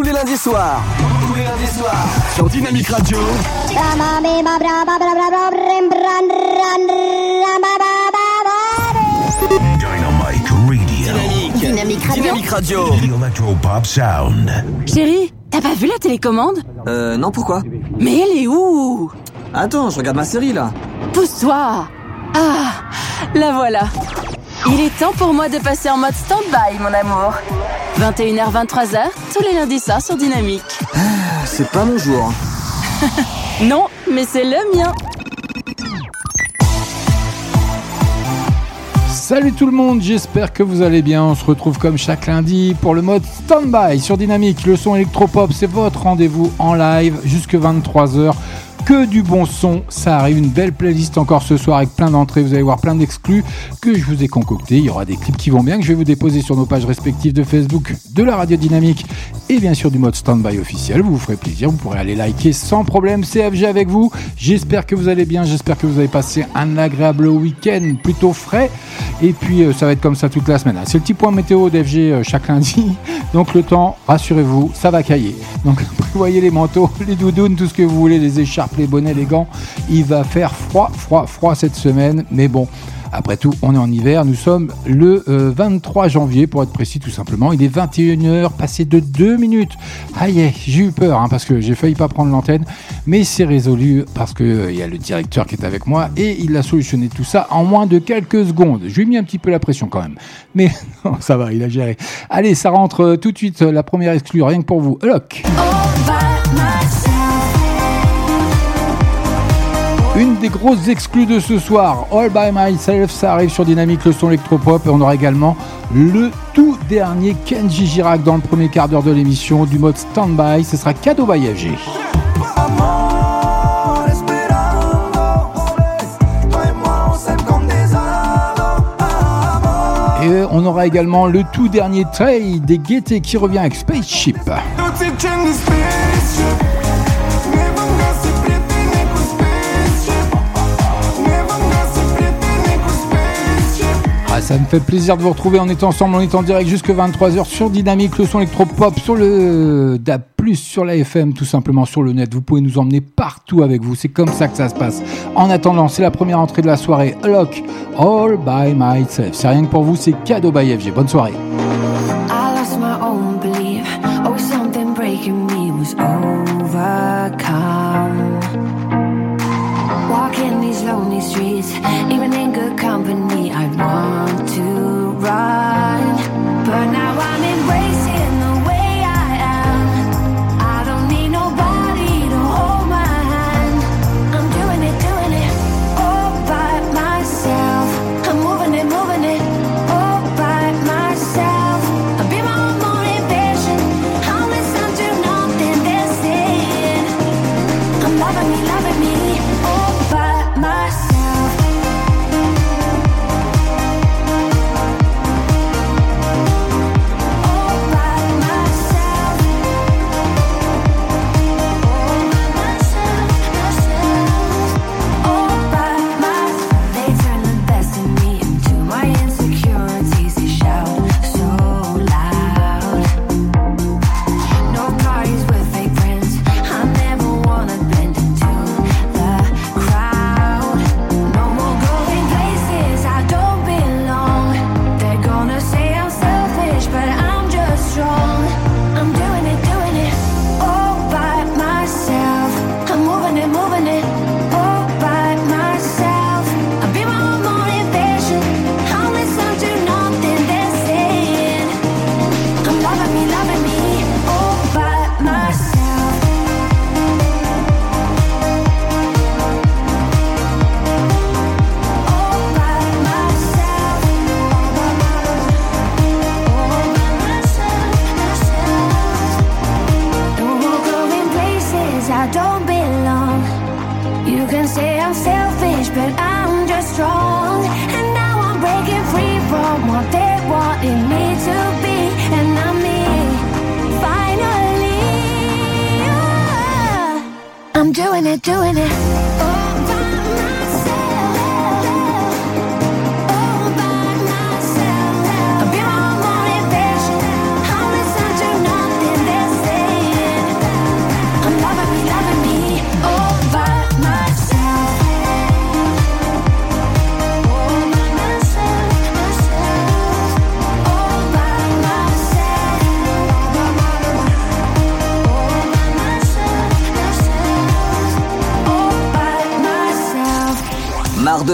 tous les lundis soirs. Tous les lundis soirs. Sur Dynamique Radio. Dynamite Radio. Dynamique. Radio. Dynamique Radio. The Electropop Sound. Chérie, t'as pas vu la télécommande? Euh, non, pourquoi? Mais elle est où? Attends, je regarde ma série là. Pousse-toi Ah, la voilà. Il est temps pour moi de passer en mode stand-by, mon amour. 21h, 23h, tous les lundis soirs sur Dynamique. C'est pas mon jour. Non, mais c'est le mien. Salut tout le monde, j'espère que vous allez bien. On se retrouve comme chaque lundi pour le mode Standby sur Dynamique. Le son électropop, c'est votre rendez-vous en live jusque 23h. Que du bon son, ça arrive. Une belle playlist encore ce soir avec plein d'entrées. Vous allez voir plein d'exclus que je vous ai concoctés. Il y aura des clips qui vont bien que je vais vous déposer sur nos pages respectives de Facebook de la radio dynamique et bien sûr du mode Standby officiel. Vous vous ferez plaisir, vous pourrez aller liker sans problème CFG avec vous. J'espère que vous allez bien, j'espère que vous avez passé un agréable week-end plutôt frais. Et puis euh, ça va être comme ça toute la semaine. C'est le petit point météo d'FG euh, chaque lundi. Donc le temps, rassurez-vous, ça va cailler. Donc prévoyez les manteaux, les doudounes, tout ce que vous voulez, les écharpes, les bonnets, les gants. Il va faire froid, froid, froid cette semaine. Mais bon. Après tout, on est en hiver, nous sommes le euh, 23 janvier pour être précis tout simplement. Il est 21h, passé de 2 minutes. Aïe, j'ai eu peur hein, parce que j'ai failli pas prendre l'antenne, mais c'est résolu parce que euh, y a le directeur qui est avec moi et il a solutionné tout ça en moins de quelques secondes. Je lui ai mis un petit peu la pression quand même, mais non, ça va, il a géré. Allez, ça rentre euh, tout de suite, euh, la première exclue, rien que pour vous. Lock Une des grosses exclus de ce soir, All by Myself, ça arrive sur Dynamique, le son électropop, et on aura également le tout dernier Kenji Girac dans le premier quart d'heure de l'émission du mode Standby, ce sera cadeau FG. Et on aura également le tout dernier Trey des Gaietés qui revient avec Spaceship. Ah, ça me fait plaisir de vous retrouver. On est ensemble, on est en direct jusque 23h sur Dynamique, le son électropop, sur le DAB+, sur la FM, tout simplement sur le net. Vous pouvez nous emmener partout avec vous. C'est comme ça que ça se passe. En attendant, c'est la première entrée de la soirée. Lock, All by Myself. C'est rien que pour vous, c'est cadeau by FG. Bonne soirée. I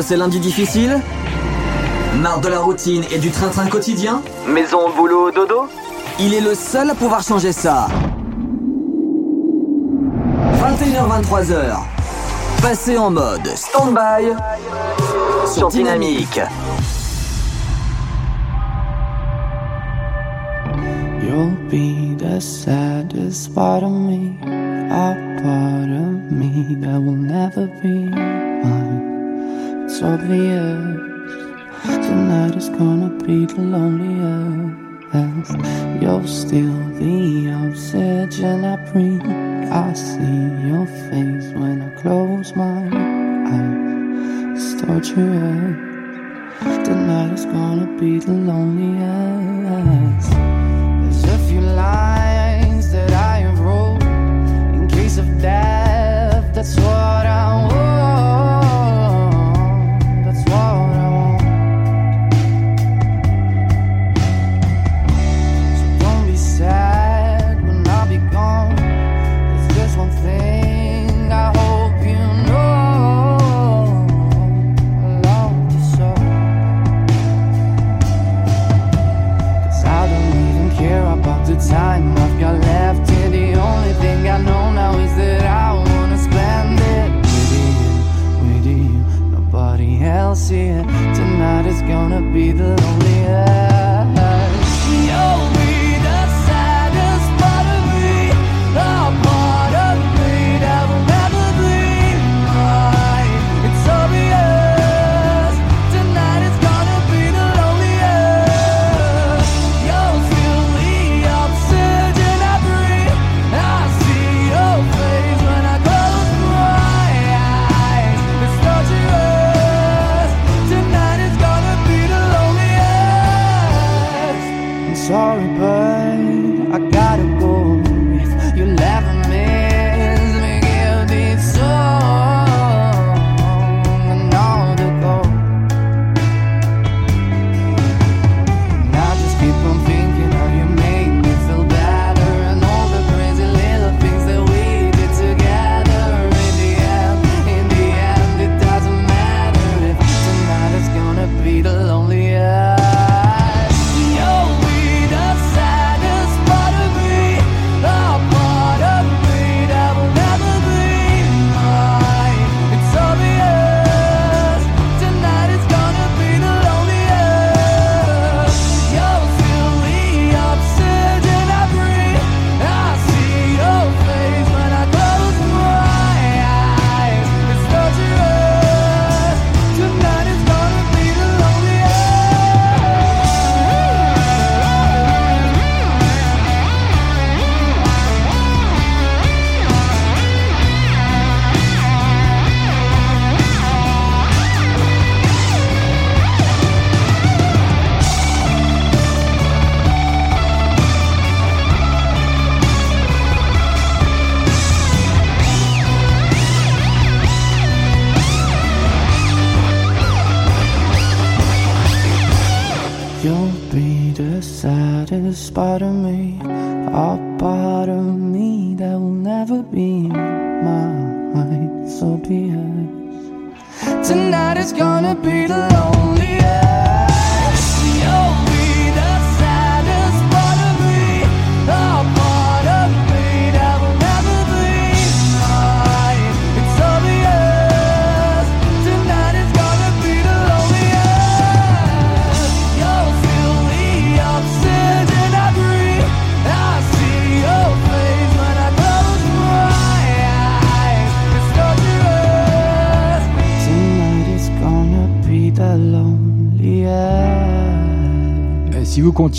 passé lundi difficile Marre de la routine et du train-train quotidien Maison, boulot, dodo Il est le seul à pouvoir changer ça. 21h-23h. Passez en mode stand-by sur Dynamique. You'll be the saddest part of me.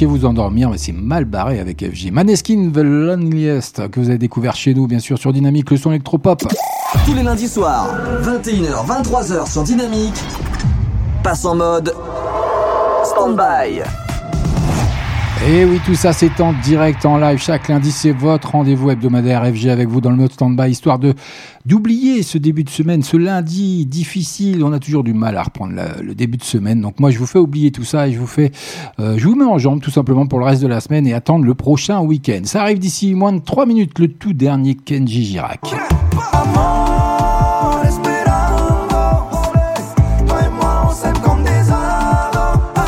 vous endormir, mais c'est mal barré avec FG. Maneskin The Loneliest, que vous avez découvert chez nous, bien sûr, sur Dynamique, le son électropop. Tous les lundis soirs, 21h, 23h sur Dynamique, passe en mode stand-by. Et oui, tout ça, c'est en direct, en live. Chaque lundi, c'est votre rendez-vous hebdomadaire FG avec vous dans le mode stand-by, histoire de d'oublier ce début de semaine, ce lundi difficile. On a toujours du mal à reprendre le début de semaine. Donc moi, je vous fais oublier tout ça et je vous fais, euh, je vous mets en jambe tout simplement pour le reste de la semaine et attendre le prochain week-end. Ça arrive d'ici moins de 3 minutes, le tout dernier Kenji Girac.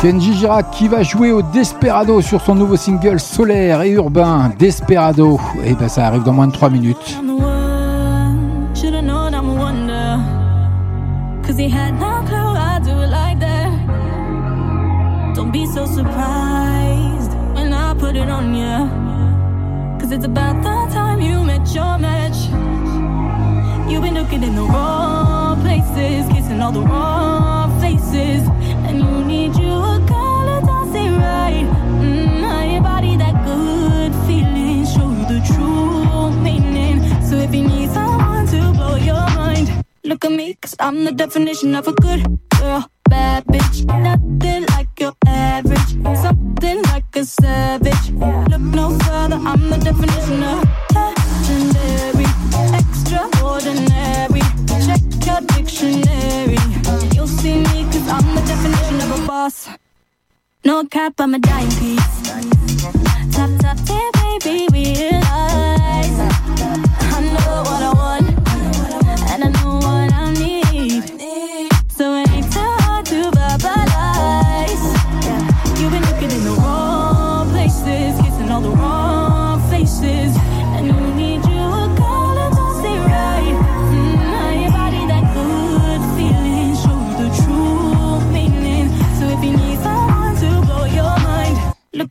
Kenji Girac qui va jouer au Desperado sur son nouveau single solaire et urbain Desperado. Et ben ça arrive dans moins de 3 minutes. Don't be so surprised when I put it on you. Cause it's about the time you met your match. You've been looking in the wrong places, kissing all the wrong faces. And you need look at me, cause I'm the definition of a good girl. Bad bitch, nothing like your average. Something like a savage. Look no further, I'm the definition of legendary. Extraordinary. Check your dictionary. You'll see me, cause I'm the definition of a boss. No cap, I'm a dime piece. Top, top, tier, baby, realize.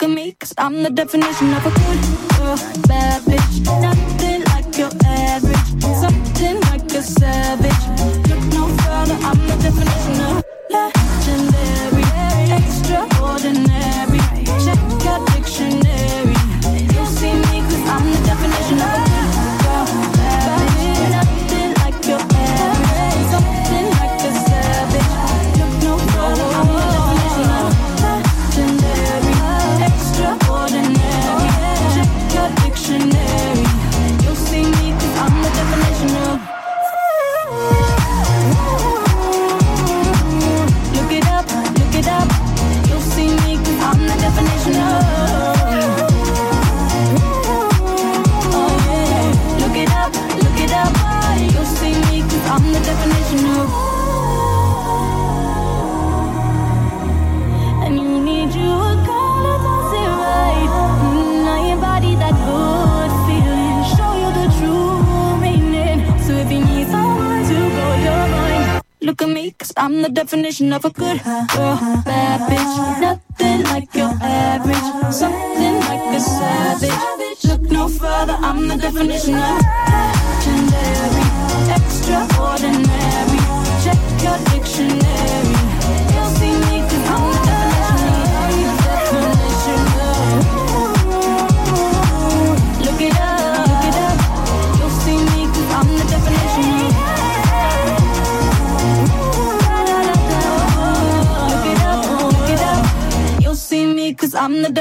Look at me, cause I'm the definition of a good girl, uh, bad bitch. Nothing like your average, something like a savage. Look no further, I'm the definition of legendary, look at me, cause I'm the definition of a good girl. Bad bitch, nothing like your average. Something like a savage. Look no further, I'm the definition of legendary, extraordinary. Check your dictionary.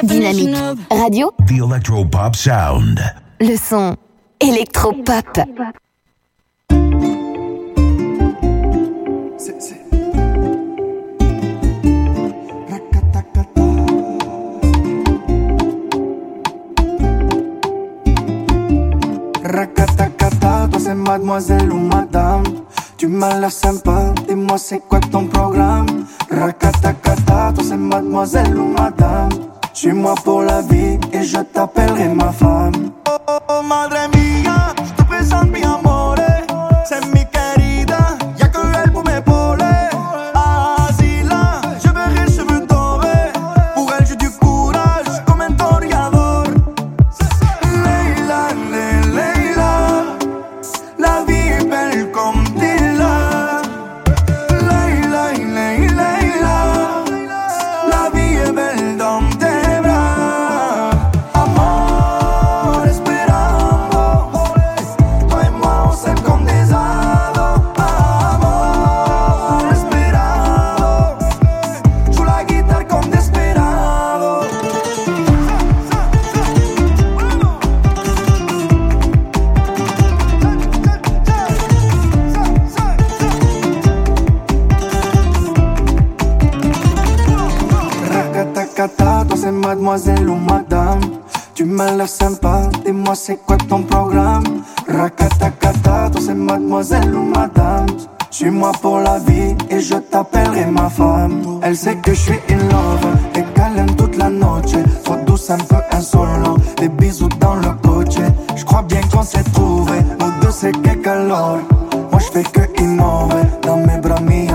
Dynamique. of. Radio, The Electro Pop Sound. le son électropop. Racatacata, toi c'est mademoiselle ou madame Tu m'as l'air sympa, dis-moi c'est quoi ton programme? Racatacata, toi c'est mademoiselle ou madame. Suis-moi pour la vie et je t'appellerai ma femme. Oh oh oh madre Racatacata, toi c'est mademoiselle ou madame Tu m'as l'air sympa, dis-moi c'est quoi ton programme? Racatacata, toi c'est mademoiselle ou madame Suis-moi pour la vie et je t'appellerai ma femme. Elle sait que je suis in love et aime toute la noche. Trop douce, un peu insolent. Des bisous dans le coach. Je crois bien qu'on s'est trouvé. Nous deux, c'est que calor. Moi, je fais que innover dans mes bras, mi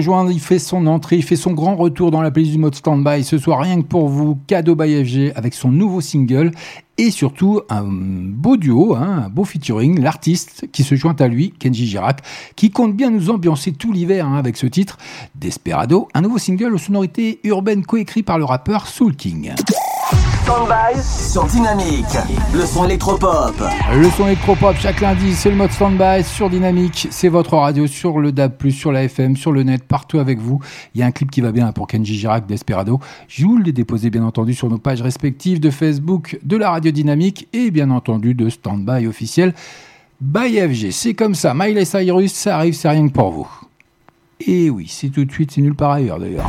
Il fait son entrée, il fait son grand retour dans la playlist du mode standby. Ce soir, rien que pour vous, cadeau by FG avec son nouveau single et surtout un beau duo, hein, un beau featuring, l'artiste qui se joint à lui, Kenji Girac, qui compte bien nous ambiancer tout l'hiver hein, avec ce titre, Desperado, un nouveau single aux sonorités urbaines coécrit par le rappeur Soul King. Standby sur Dynamique. Le son électropop. Le son électropop chaque lundi, c'est le mode standby sur Dynamique. C'est votre radio sur le DAB+, sur la FM, sur le net, partout avec vous. Il y a un clip qui va bien pour Kenji Girac Desperado. Je vous l'ai déposé bien entendu sur nos pages respectives de Facebook, de la radio Dynamique et bien entendu de Standby officiel by FG. C'est comme ça. Miley Cyrus, ça arrive, c'est rien que pour vous. Et oui, c'est tout de suite, c'est nulle part ailleurs d'ailleurs.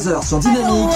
23h sur Dynamique.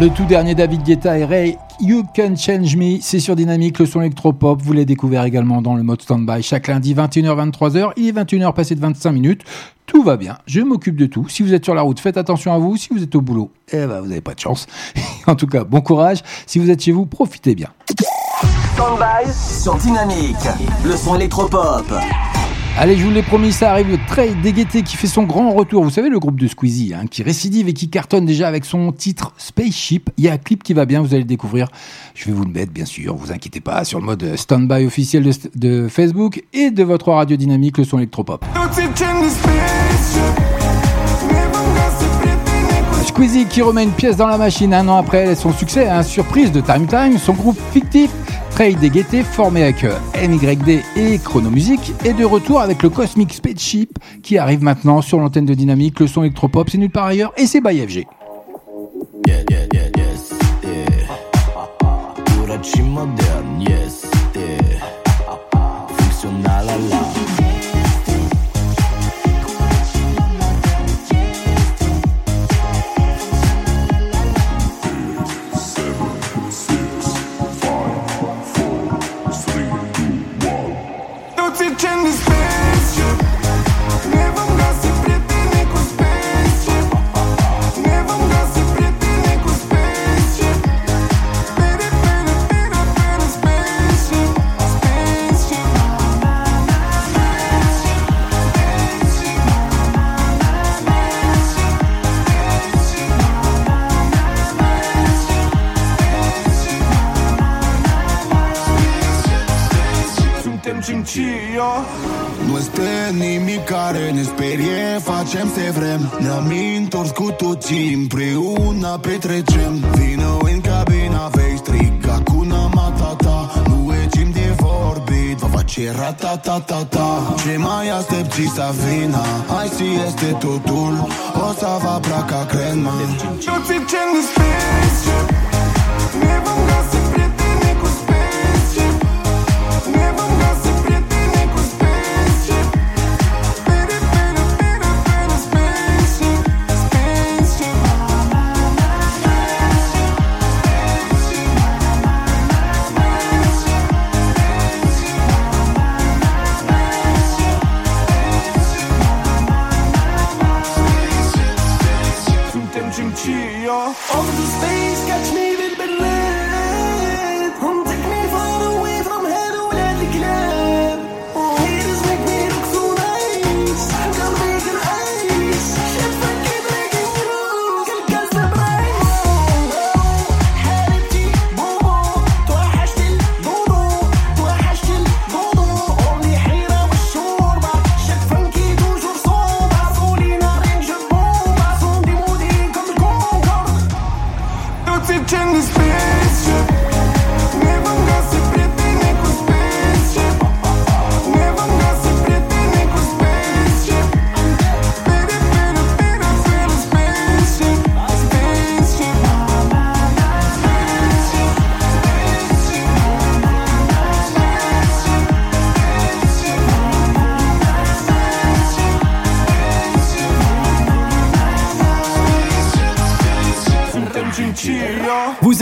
Le tout dernier David Guetta et Ray, You Can Change Me, c'est sur Dynamique, le son électropop. Vous l'avez découvert également dans le mode standby chaque lundi 21h 23h. Il est 21h passé de 25 minutes. Tout va bien, je m'occupe de tout. Si vous êtes sur la route, faites attention à vous. Si vous êtes au boulot, eh ben, vous n'avez pas de chance. en tout cas, bon courage. Si vous êtes chez vous, profitez bien. Stand-by sur Dynamique. Le son électropop. Allez, je vous l'ai promis, ça arrive le trade d'Egueté qui fait son grand retour. Vous savez, le groupe de Squeezie, hein, qui récidive et qui cartonne déjà avec son titre Spaceship. Il y a un clip qui va bien, vous allez le découvrir. Je vais vous le mettre, bien sûr, vous inquiétez pas, sur le mode stand-by officiel de, Facebook et de votre radio dynamique, le son électropop. Squeezie qui remet une pièce dans la machine un an après son succès, un surprise de Time Time, son groupe fictif Trey Degueté, formé avec euh, MYD et Chronomusique, est de retour avec le Cosmic Spaceship qui arrive maintenant sur l'antenne de Dynamique. Le son électropop, c'est nulle part ailleurs et c'est by FG. Facem ce vrem. Ne-am întors cu toții Împreună petrecem. Vină în cabina Vei striga cu Matata Nu e timp de vorbit Va face ratatatata Ce mai aștepți să vină Hai si este totul. O să vă placă crema Toți ce în spaceship Ne vom găsi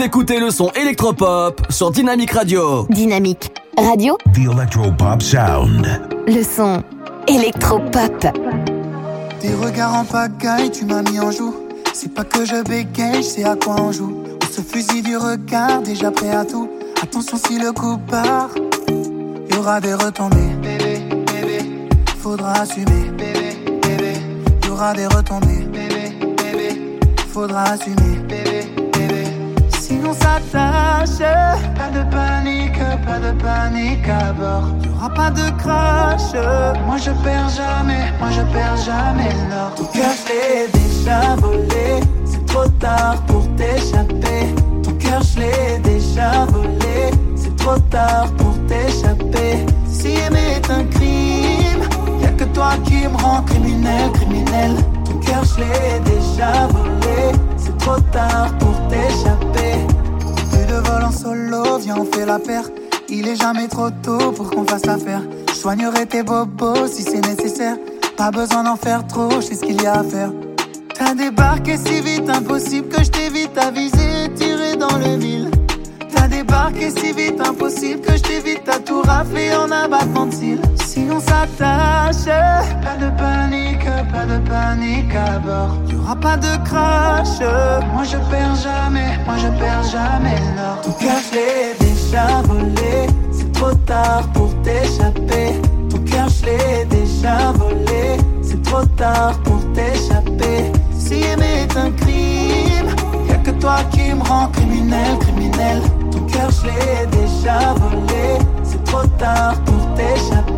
écoutez le son électropop sur Dynamique Radio. Dynamique Radio, The Electropop Sound. le son électropop. Tes regards en pagaille, tu m'as mis en joue. C'est pas que je bégaye, je sais à quoi on joue. On se fusille du regard, déjà prêt à tout. Attention si le coup part, y aura des retombées. Bébé, bébé, faudra assumer. Bébé, bébé, y aura des retombées. Bébé, bébé, faudra assumer. Bébé, Pas de panique, pas de panique à bord. Y aura pas de crash. Moi je perds jamais, moi je perds jamais le nord. Ton cœur je déjà volé. C'est trop tard pour t'échapper. Ton cœur je l'ai déjà volé. C'est trop tard pour t'échapper. Si aimer est un crime, y'a que toi qui me rend criminel, criminel. Ton cœur je l'ai déjà volé. C'est trop tard pour t'échapper. De vol en solo, viens on fait la paire. Il est jamais trop tôt pour qu'on fasse affaire. Je soignerai tes bobos si c'est nécessaire. Pas besoin d'en faire trop, je sais ce qu'il y a à faire. T'as débarqué si vite, impossible que je t'évite à viser et tirer dans le mille. T'as débarqué si vite, impossible que je t'évite à tout rafler en abattement de cils. Si on s'attache, pas de panique, pas de panique à bord. Y aura pas de crash. Moi je perds jamais, moi je perds jamais nord. Ton cœur je l'ai déjà volé, c'est trop tard pour t'échapper. Ton cœur je l'ai déjà volé, c'est trop tard pour t'échapper. Si aimer est un crime, y'a que toi qui me rend criminel, criminel. Ton cœur je l'ai déjà volé, c'est trop tard pour t'échapper.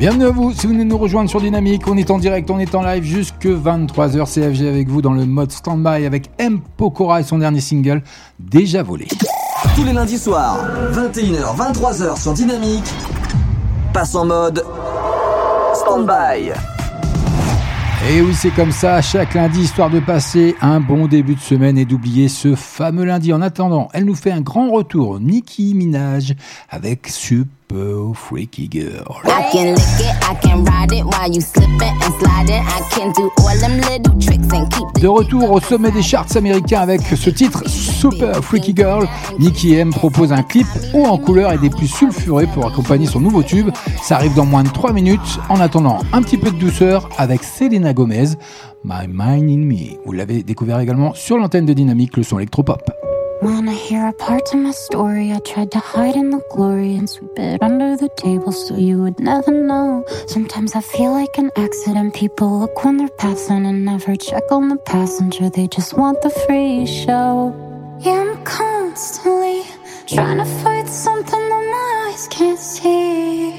Bienvenue à vous, si vous venez nous rejoindre sur Dynamique, on est en direct, on est en live jusque 23h CFG avec vous dans le mode standby avec M. Pokora et son dernier single, Déjà volé. Tous les lundis soirs, 21h, 23h sur Dynamique, passe en mode stand-by. Et oui, c'est comme ça, chaque lundi, histoire de passer un bon début de semaine et d'oublier ce fameux lundi. En attendant, elle nous fait un grand retour, Nicki Minaj, avec Super Freaky Girl. I can lick it, I can ride it while you slipping and sliding. I can do all them little tricks and keep the De retour au sommet des charts américains avec ce titre Super Freaky Girl, Nicki M propose un clip haut en couleur et des plus sulfurés pour accompagner son nouveau tube. Ça arrive dans moins de 3 minutes. En attendant, un petit peu de douceur avec Selena Gomez, My Mind in Me. Vous l'avez découvert également sur l'antenne de Dynamique, le son électropop. Wanna hear a part of my story? I tried to hide in the glory and sweep it under the table so you would never know. Sometimes I feel like an accident. People look when they're passing and never check on the passenger. They just want the free show. Yeah, I'm constantly trying to fight something that my eyes can't see.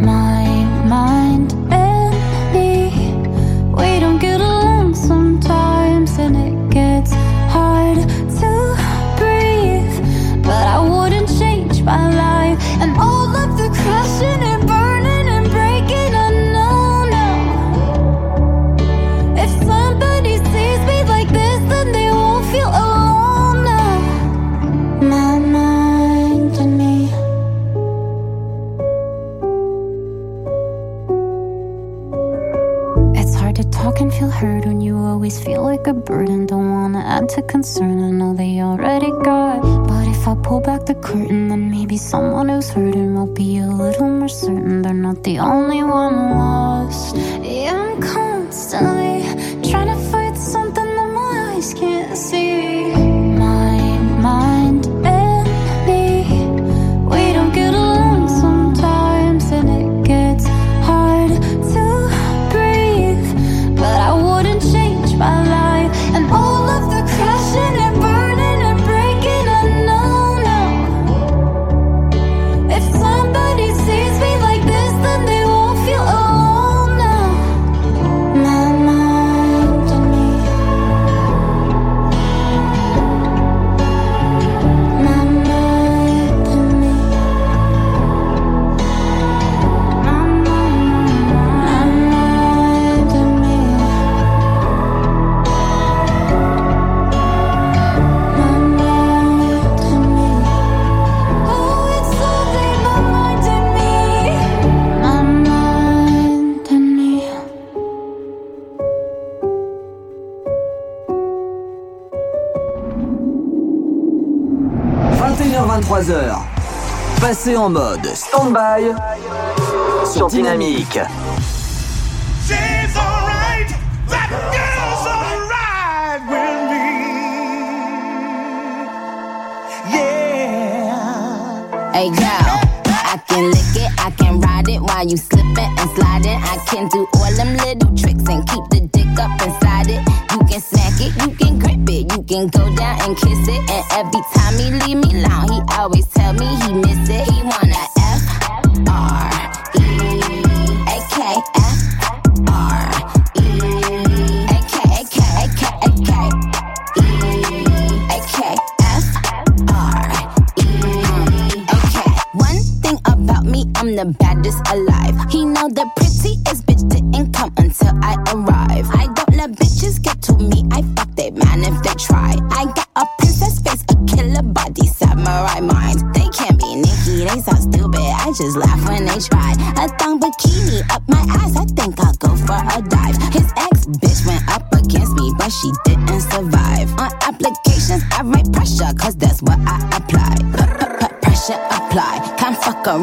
My mind and me, we don't get along sometimes, and it my life, and all of the crashing feel heard when you always feel like a burden. Don't wanna add to concern, I know they already got. But if I pull back the curtain, then maybe someone who's hurting will be a little more certain they're not the only one lost. Yeah, I'm constantly trying to fight something that my eyes can't see. 21h23h. Passez en mode stand-by sur Dynamique. Hey girl, I can lick it, I can ride it while you slipping and sliding. I can do all them little tricks and keep the dick up inside it. You can smack it, you can you can go down and kiss it. And every time he leave me alone, he always tell me he miss it. He wanna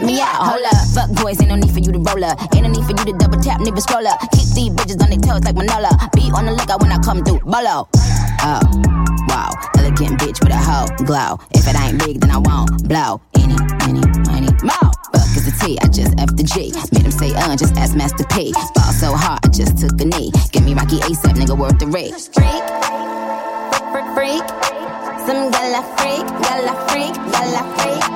me out. Hold up, fuck boys, ain't no need for you to roll up. Ain't no need for you to double tap, nigga scroll up. Keep these bitches on their toes like Manola. Be on the lookout when I come through. Bolo. Oh, wow, elegant bitch with a hoe glow. If it ain't big, then I won't blow. Any, any, money, more. Fuck is the T, I just F the G. Made him say, uh, just ask Master P. Ball so hard, I just took a knee. Give me Rocky ASAP, nigga, worth the rate. Freak, freak, freak. Some gala freak, gala freak, gala freak, freak, freak.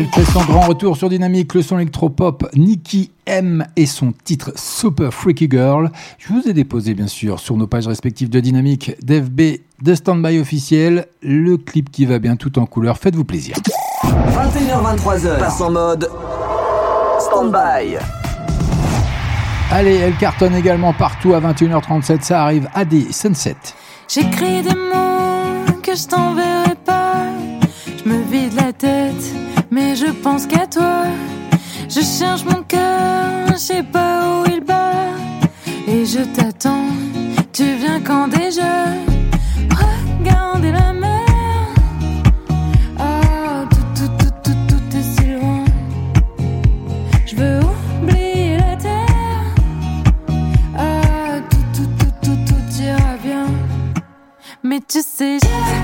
L'instant, grand retour sur Dynamique, le son électropop, Nicky M et son titre Super Freaky Girl. Je vous ai déposé, bien sûr, sur nos pages respectives de Dynamique, d'FB, de Standby officiel, le clip qui va bien tout en couleur. Faites-vous plaisir. 21h23h, passe en mode stand-by. Allez, elle cartonne également partout à 21h37. Ça arrive à des Sunset. J'écris des mots que je t'enverrai pas. Je me vide la tête, mais je pense qu'à toi. Je cherche mon cœur, je sais pas où il bat. Et je t'attends, tu viens quand déjà? Regardez la mer. Ah, tout, tout, tout, tout, tout est si loin. Je veux oublier la terre. Ah, tout, tout, tout, tout, tout ira bien. Mais tu sais, j'ai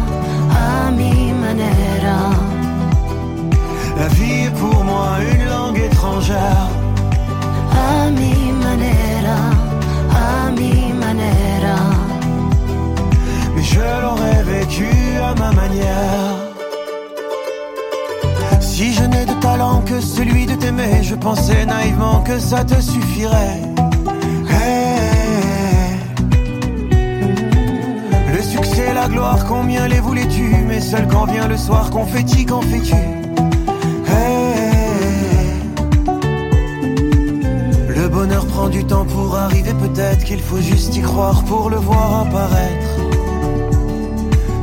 La vie est pour moi une langue étrangère. A mi manera, a mi manera. Mais je l'aurais vécu à ma manière. Si je n'ai de talent que celui de t'aimer, je pensais naïvement que ça te suffirait. Hey. Le succès, la gloire, combien les voulais-tu? Mais seul quand vient le soir, confetti, Hey. Le bonheur prend du temps pour arriver, peut-être qu'il faut juste y croire pour le voir apparaître.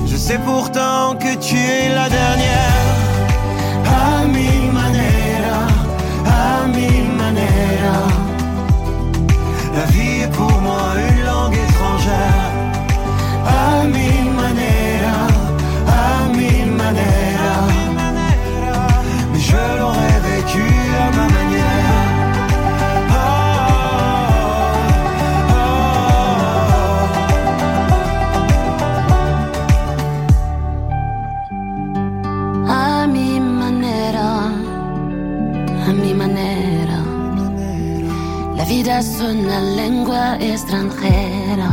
Je sais pourtant que tu es la dernière. A mi manera, a mi manera. La vie est pour moi une langue étrangère. A mi manera, a mi manera. Je l'aurais vécu à ma manière. Vida es una lengua extranjera.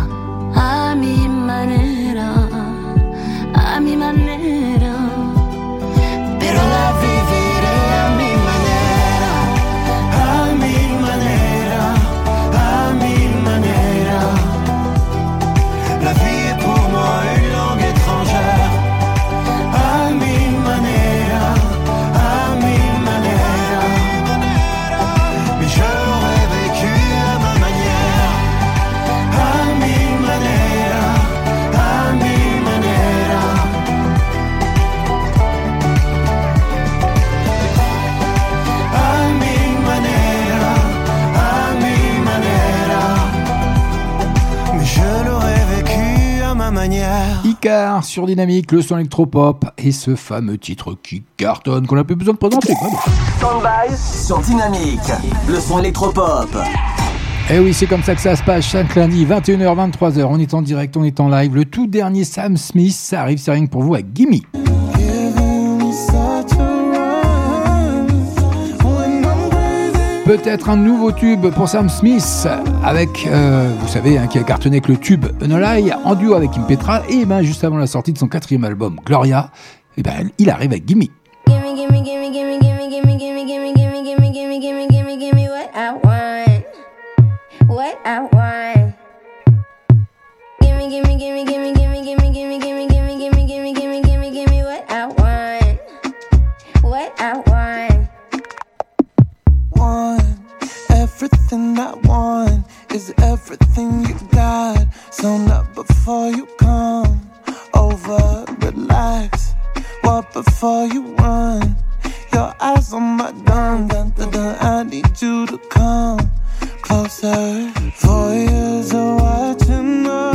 A mi manera, a mi manera. Sur Dynamique, le son électropop et ce fameux titre qui cartonne qu'on n'a plus besoin de présenter. Stand-by sur Dynamique. Le son électropop. Eh oui, c'est comme ça que ça se passe chaque lundi, 21h, 23h. On est en direct, on est en live. Le tout dernier Sam Smith, ça arrive, c'est rien que pour vous avec Gimme. Peut-être un nouveau tube pour Sam Smith avec, euh, vous savez, hein, qui a cartonné avec le tube Unalai en duo avec Kim Petra et ben juste avant la sortie de son quatrième album Gloria, et ben il arrive avec Gimme. Gimme, gimme, gimme, gimme, gimme, gimme, gimme, gimme, gimme, gimme, gimme, gimme, gimme, gimme what I want. What I want. Gimme, gimme, gimme, gimme, gimme, gimme, gimme, gimme, gimme, gimme, gimme, gimme, gimme, gimme what I want. What I want. want. Everything I want is everything you got. So not before you come over, relax. What before you run? Your eyes on my dun dun dun. I need you to come closer. Four years of watching us,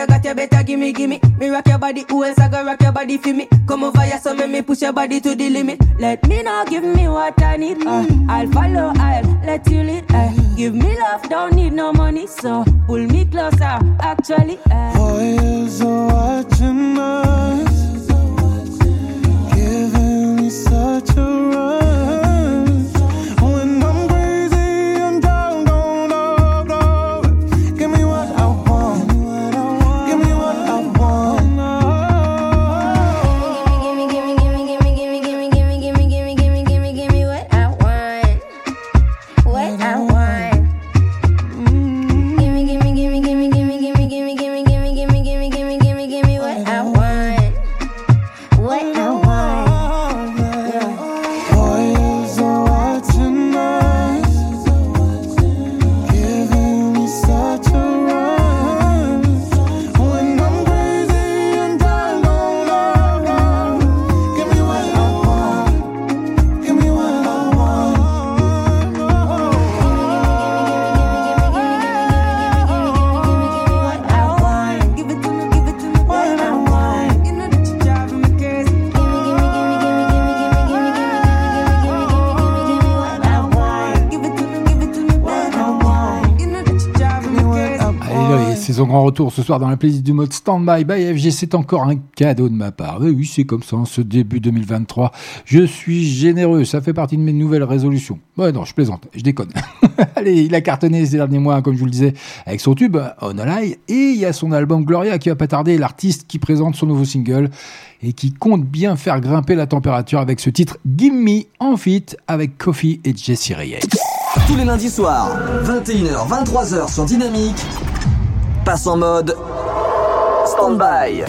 you got you better give me, give me. Me rock your body, who else I go rock your body for me? Come over here, so make me push your body to the limit. Let me know, give me what I need. Uh, I'll follow, I'll let you lead. Uh, give me love, don't need no money, so pull me closer. Actually, uh. Years of watching us, giving me such a rush. Son grand retour ce soir dans la playlist du mode Standby by FG. C'est encore un cadeau de ma part. Oui, c'est comme ça, en ce début 2023. Je suis généreux. Ça fait partie de mes nouvelles résolutions. Ouais, non, je plaisante. Je déconne. Allez, il a cartonné ces derniers mois, comme je vous le disais, avec son tube On Alive. Et il y a son album Gloria qui va pas tarder. L'artiste qui présente son nouveau single et qui compte bien faire grimper la température avec ce titre Gimme en feat avec Kofi et Jessie Reyes. Tous les lundis soirs, 21h, 23h sur Dynamique, passe en mode stand-by.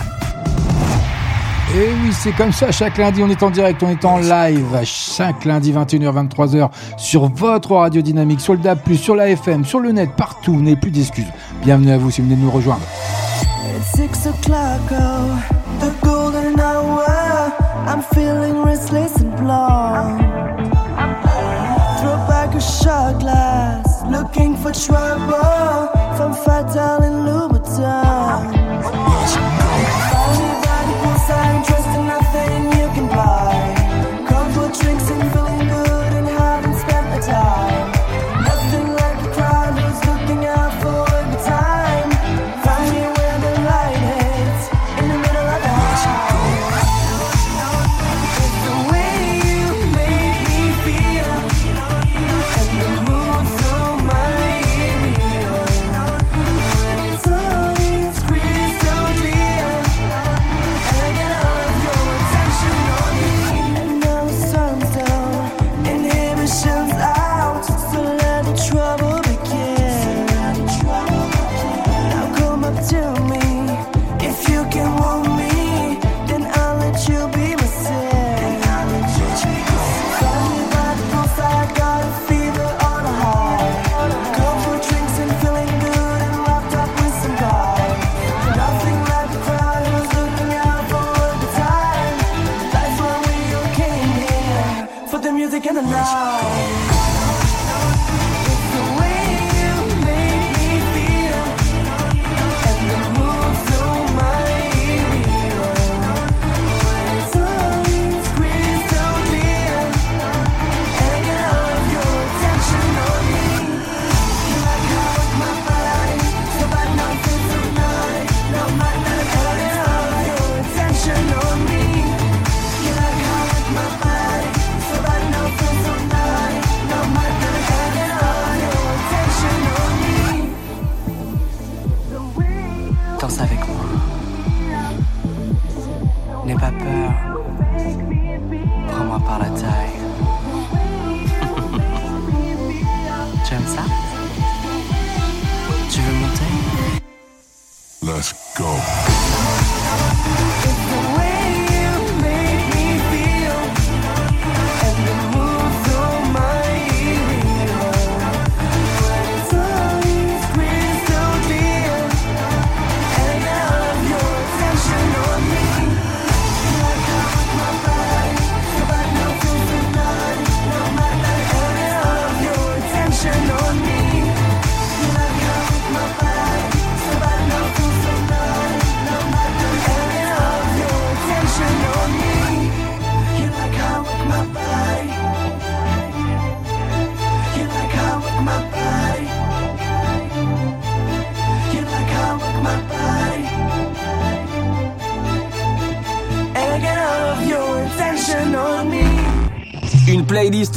Et oui, c'est comme ça. Chaque lundi, on est en direct, on est en live. Chaque lundi, 21h, 23h, sur votre radio dynamique, sur le DAB, sur la FM, sur le net, partout. Vous n'avez plus d'excuses. Bienvenue à vous si vous venez de nous rejoindre. It's Looking for trouble from Fatal and Louboutin. Dressed in Yeah.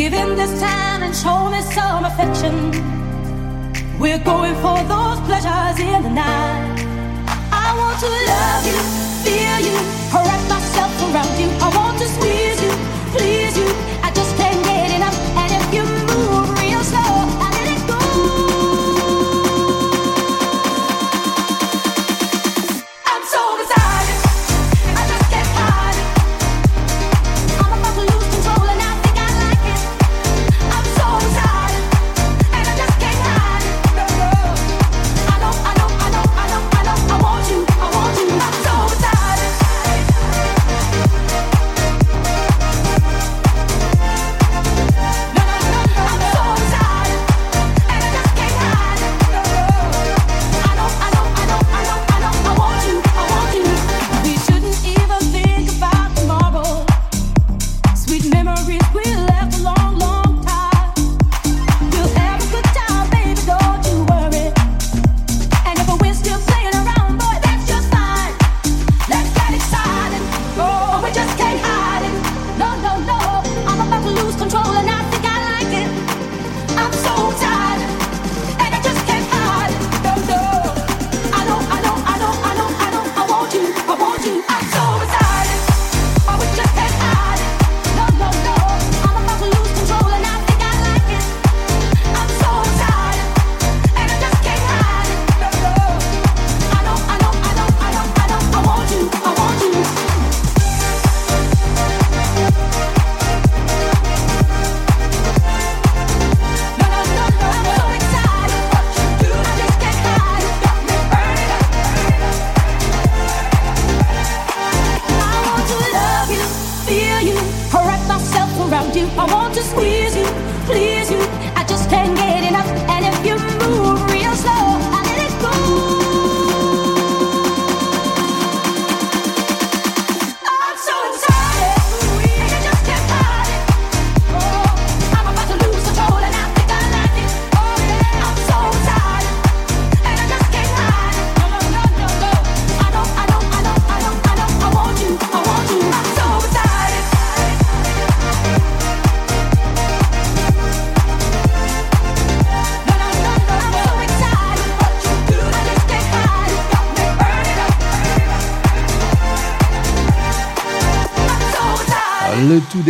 Give him this time and show me some affection. We're going for those pleasures in the night. I want to love you, feel you, wrap myself around you. I want to squeeze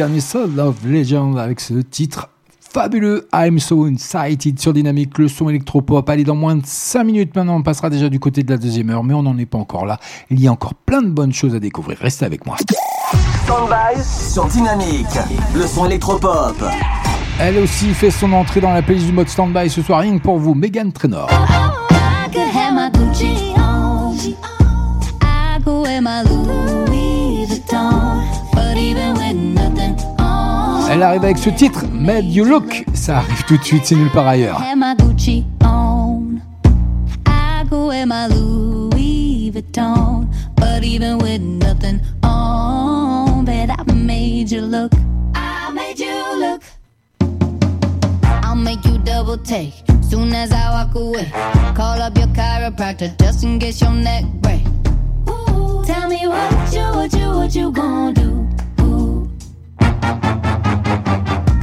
dernier Soul of Legend avec ce titre fabuleux I'm So Excited sur Dynamique, le son électropop. Allez, dans moins de 5 minutes maintenant, on passera déjà du côté de la deuxième heure, mais on n'en est pas encore là. Il y a encore plein de bonnes choses à découvrir. Restez avec moi. Stand-by sur Dynamique, le son électropop. Elle aussi fait son entrée dans la playlist du mode stand-by ce soir, rien que pour vous, Megan Trainor. I could Elle arrive avec ce titre, Made You Look. Ça arrive tout de suite, c'est nulle part ailleurs. But even with nothing on, bet I made you look. I made you look. I'll make you double take soon as I walk away. Call up your chiropractor just in case your neck break. Tell me what you, what you, what you gonna do?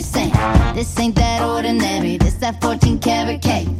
the same. This ain't that ordinary, this that 14 karat cake.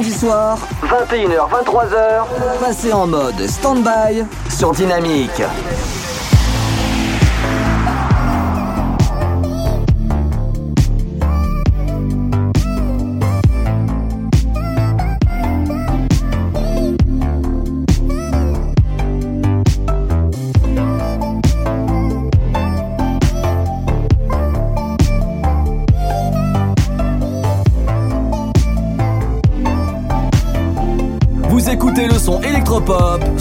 Look. Tous les lundis soirs, 21h, 23h, passez en mode stand-by sur Dynamique.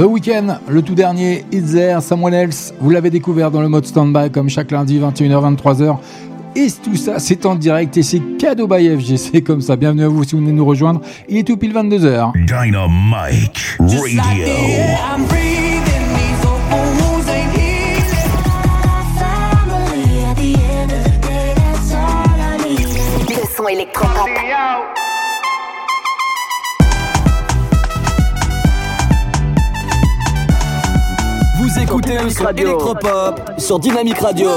The Weeknd, le tout dernier, It's There, Someone Else. Vous l'avez découvert dans le mode standby comme chaque lundi, 21h, 23h. Et tout ça, c'est en direct et c'est cadeau by FG. C'est comme ça. Bienvenue à vous si vous venez nous rejoindre. Il est tout pile 22h. Dynamite Radio. Électropop sur Dynamique Radio.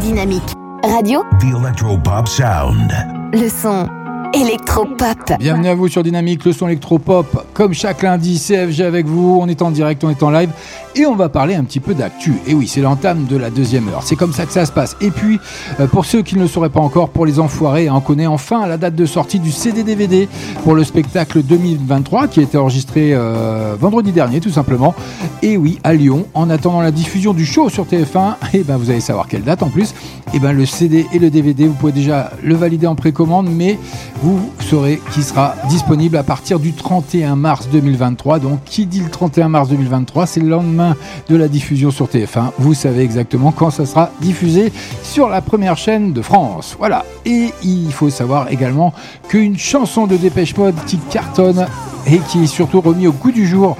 Dynamique. Radio, The Electropop Sound. le son électropop. Bienvenue à vous sur Dynamique, le son électropop. Comme chaque lundi, CFG avec vous. On est en direct, on est en live. Et on va parler un petit peu d'actu. Et oui, c'est l'entame de la deuxième heure. C'est comme ça que ça se passe. Et puis, euh, pour ceux qui ne le sauraient pas encore, pour les enfoirés, on connaît enfin la date de sortie du CD-DVD pour le spectacle 2023 qui a été enregistré euh, vendredi dernier, tout simplement. Et oui, à Lyon, en attendant la diffusion du show sur TF1, et ben vous allez savoir quelle date en plus. Et ben le CD et le DVD, vous pouvez déjà le valider en précommande, mais vous saurez qu'il sera disponible à partir du 31 mars 2023. Donc, qui dit le 31 mars 2023, c'est le lendemain de la diffusion sur TF1. Vous savez exactement quand ça sera diffusé sur la première chaîne de France. Voilà. Et il faut savoir également qu'une chanson de Dépêche Mode qui cartonne et qui est surtout remis au goût du jour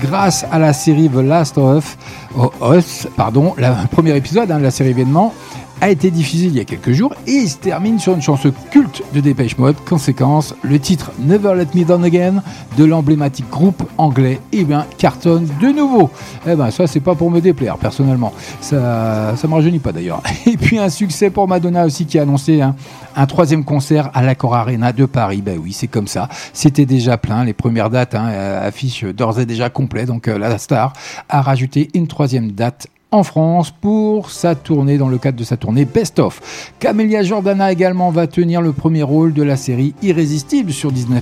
grâce à la série The Last of Us, pardon, le premier épisode hein, de la série événement a été diffusé il y a quelques jours et il se termine sur une chanson culte de Dépêche Mode. Conséquence, le titre Never Let Me Down Again de l'emblématique groupe anglais, eh bien, cartonne de nouveau. Eh ben, ça, c'est pas pour me déplaire, personnellement. Ça, ça me rajeunit pas d'ailleurs. Et puis, un succès pour Madonna aussi qui a annoncé hein, un troisième concert à l'Accor Arena de Paris. Ben oui, c'est comme ça. C'était déjà plein. Les premières dates hein, euh, affichent d'ores et déjà complet. Donc, euh, la star a rajouté une troisième date en France pour sa tournée, dans le cadre de sa tournée Best of. Camélia Jordana également va tenir le premier rôle de la série Irrésistible sur Disney+.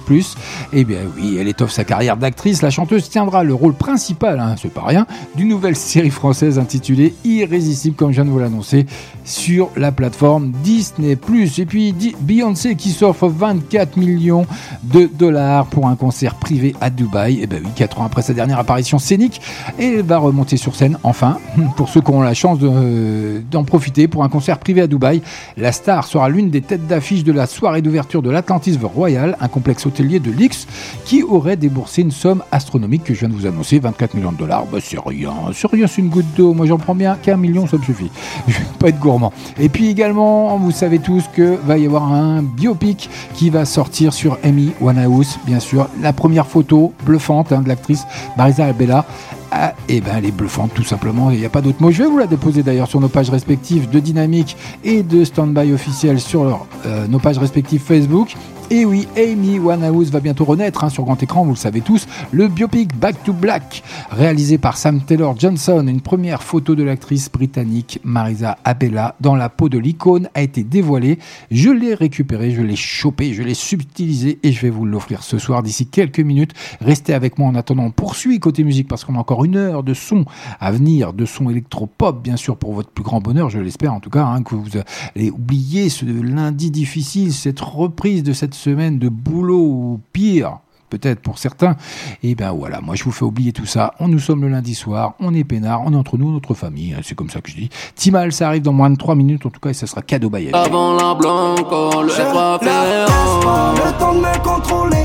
Eh bien oui, elle étoffe sa carrière d'actrice. La chanteuse tiendra le rôle principal, hein, c'est pas rien, d'une nouvelle série française intitulée Irrésistible, comme je viens de vous l'annoncer, sur la plateforme Disney+. Et puis Beyoncé qui s'offre 24 millions de dollars pour un concert privé à Dubaï. Eh ben oui, 4 ans après sa dernière apparition scénique, elle va remonter sur scène, enfin, pour ceux qui ont la chance de- d'en profiter pour un concert privé à Dubaï. La star sera l'une des têtes d'affiche de la soirée d'ouverture de l'Atlantis Royal, un complexe hôtelier de l'X, qui aurait déboursé une somme astronomique que je viens de vous annoncer, 24 millions de dollars. Bah, c'est rien, c'est rien, c'est une goutte d'eau. Moi, j'en prends bien qu'un million, ça me suffit. Je vais pas être gourmand. Et puis également, vous savez tous que va y avoir un biopic qui va sortir sur Amy Winehouse, bien sûr. La première photo bluffante hein, de l'actrice Marisa Albella. Ah, et ben elle est bluffante tout simplement, il n'y a pas d'autre mot. Je vais vous la déposer d'ailleurs sur nos pages respectives de Dynamique et de Standby officiel sur euh, nos pages respectives Facebook. Et oui, Amy Winehouse va bientôt renaître hein, sur grand écran, vous le savez tous. Le biopic Back to Black, réalisé par Sam Taylor Johnson, une première photo de l'actrice britannique Marisa Abella dans la peau de l'icône a été dévoilée. Je l'ai récupéré, je l'ai chopé, je l'ai subtilisé et je vais vous l'offrir ce soir d'ici quelques minutes. Restez avec moi en attendant. On poursuit côté musique parce qu'on a encore une heure de son à venir, de son électropop, bien sûr, pour votre plus grand bonheur, je l'espère en tout cas, hein, que vous allez oublier ce lundi difficile, cette reprise de cette semaine de boulot ou pire peut-être pour certains. Et ben voilà, moi je vous fais oublier tout ça. On nous sommes le lundi soir, on est peinard, on est entre nous, notre famille. hein, C'est comme ça que je dis. Timal, ça arrive dans moins de 3 minutes en tout cas et ça sera cadeau by Avant la le Je F3 la laisse pas le temps de me contrôler.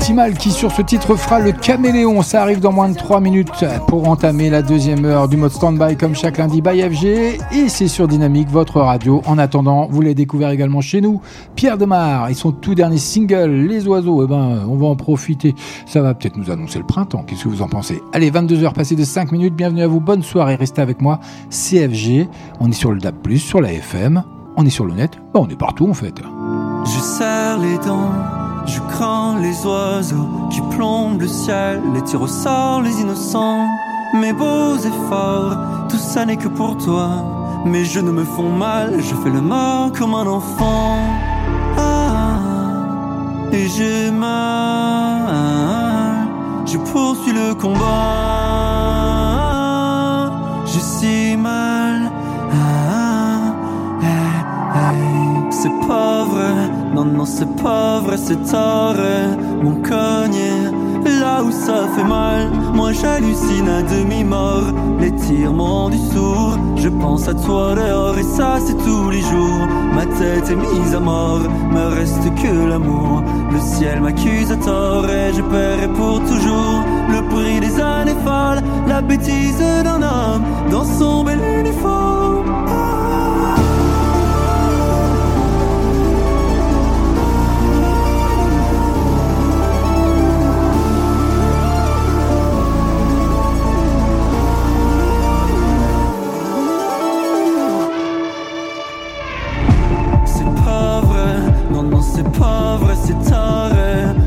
Timal qui sur ce titre fera le caméléon. Ça arrive dans moins de 3 minutes pour entamer la deuxième heure du mode standby comme chaque lundi by FG. Et c'est sur Dynamique, votre radio. En attendant, vous l'avez découvert également chez nous. Pierre Demar et son tout dernier single, Les Oiseaux. Eh ben, on va en profiter. Ça va peut-être nous annoncer le printemps. Qu'est-ce que vous en pensez? Allez, 22 heures passées de 5 minutes. Bienvenue à vous. Bonne soirée. Restez avec moi. CFG. On est sur le DAB+, sur la FM. On est sur le net. Ben, on est partout en fait. Je serre les dents, je crains les oiseaux qui plombent le ciel, les tirs au sort, les innocents. Mes beaux efforts, tout ça n'est que pour toi. Mes genoux me font mal, je fais le mort comme un enfant. Ah, et j'ai mal, je poursuis le combat. J'ai si mal. C'est pas vrai, non, non c'est pas vrai, c'est taré, mon cogné. Là où ça fait mal, moi j'hallucine à demi-mort. Les tirs m'ont du sourd, je pense à toi dehors et ça c'est tous les jours. Ma tête est mise à mort, me reste que l'amour. Le ciel m'accuse à tort et je paierai pour toujours le prix des années folles, la bêtise d'un homme dans son bel uniforme. Non, c'est pas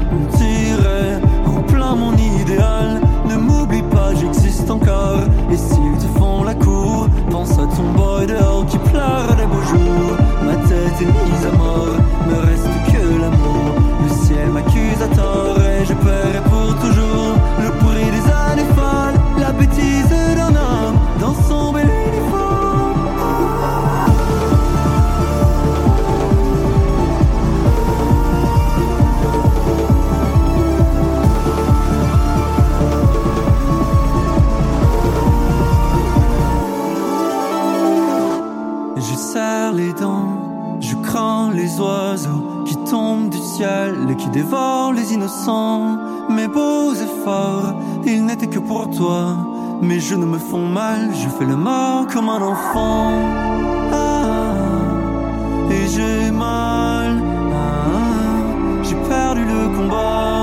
ciel et qui dévorent les innocents. Mes beaux efforts, ils n'étaient que pour toi. Mes genoux me font mal, je fais le mort comme un enfant. Ah, et j'ai mal, ah, j'ai perdu le combat.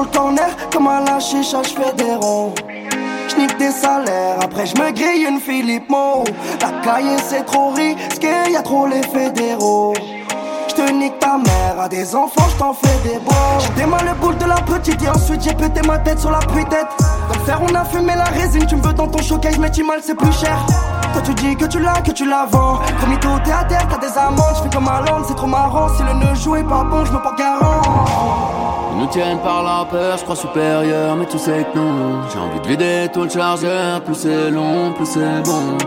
Sur le corner, comme à la chicha, je fais des ronds. J'nique des salaires, après je me grille une Philippe Mo. La cahier c'est trop risqué, y a trop les fédéraux. J'te nique ta mère, à des enfants j't'en fais des beaux. J'ai le boule de la petite et ensuite j'ai pété ma tête sur la pluie-tête. Dans le fer on a fumé la résine, tu me veux dans ton showcase mais tu mal c'est plus cher. Toi tu dis que tu l'as, que tu la vends. Promis tout t'es à terre, t'as des amendes, j'fais comme à Londres, c'est trop marrant. Si le nœud joue est pas bon, j'me porte garant. Ils nous tiennent par la peur, je crois supérieur, mais tu sais que non. J'ai envie de vider tout le chargeur, plus c'est long, plus c'est bon.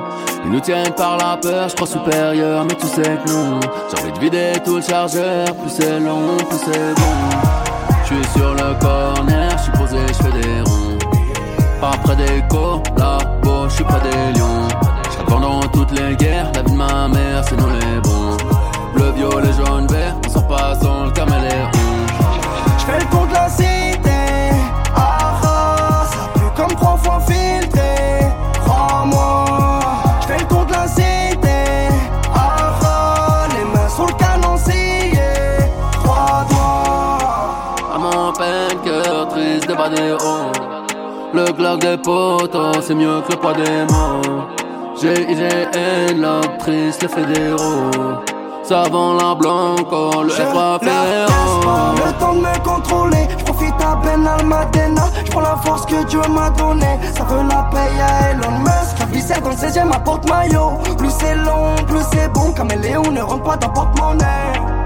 Ils nous tiennent par la peur, je crois supérieur, mais tu sais que non. J'ai envie de vider tout le chargeur, plus c'est long, plus c'est bon. Je suis sur le corner, je suis posé, je fais des ronds. Pas près des collabos, je suis près des lions. Pendant toutes les guerres, la vie de ma mère, c'est nous les bons. Bleu, violet, jaune, vert, on sort pas sans le caméléon. J'fais le tour de la cité, ah ah, ça pue comme trois fois filtré, crois-moi. J'fais le tour de la cité, ah ah, les mains sur le canon scié, trois doigts. À mon peine, cœur triste, hauts. Le glock des potos, c'est mieux que le poids des mots. J'ai IGN, l'actrice, les fédéraux. Savant la blanco, le Je F3 ne laisse pas le temps de me contrôler. Je profite à peine à Almadena. Je prends la force que Dieu m'a donnée. Ça veut la paye à Elon Musk. La viscère dans le 16ème à porte-maillot. Plus c'est long, plus c'est bon. Caméléon ne rentre pas dans porte-monnaie.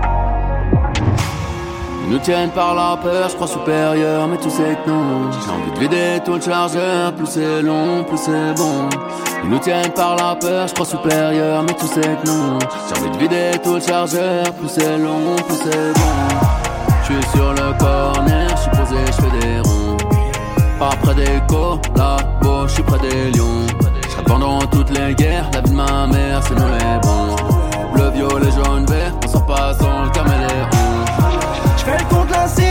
Ils nous tiennent par la peur, je crois supérieur, mais tu sais que non. J'ai envie de vider tout le chargeur, plus c'est long, plus c'est bon. Ils nous tiennent par la peur, je crois supérieur, mais tu sais que non. J'ai envie de vider tout le chargeur, plus c'est long, plus c'est bon. Je suis sur le corner, je suis posé, je fais des ronds. Pas près des collabos, je suis près des lions. Pendant toutes les guerres, la vie de ma mère, c'est nous les bons. Bleu, violet, jaune, vert, on sort pas sans le caméléon. J'fais le tour de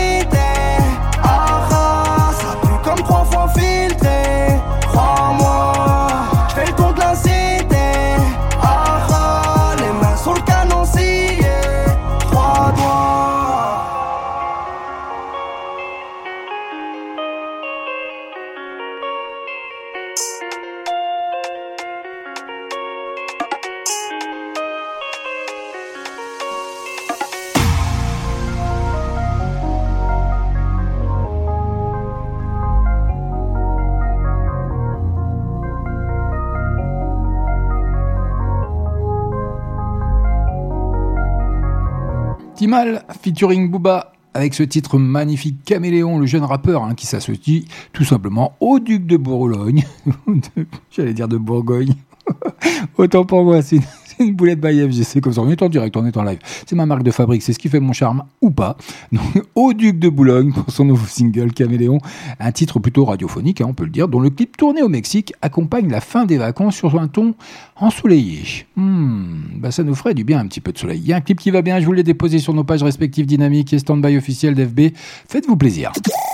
Optimal featuring Booba avec ce titre magnifique Caméléon, le jeune rappeur hein, qui s'associe tout simplement au duc de Bourgogne. J'allais dire de Bourgogne. Autant pour moi, c'est c'est une boulette by FGC comme ça. On est en direct, on est en live. C'est ma marque de fabrique, c'est ce qui fait mon charme ou pas. Donc, au Duc de Boulogne pour son nouveau single Caméléon, un titre plutôt radiophonique, hein, on peut le dire, dont le clip tourné au Mexique accompagne la fin des vacances sur un ton ensoleillé. Hmm, bah ça nous ferait du bien un petit peu de soleil. Il y a un clip qui va bien, je vous l'ai déposé sur nos pages respectives dynamiques et stand-by officiel d'FB. Faites-vous plaisir.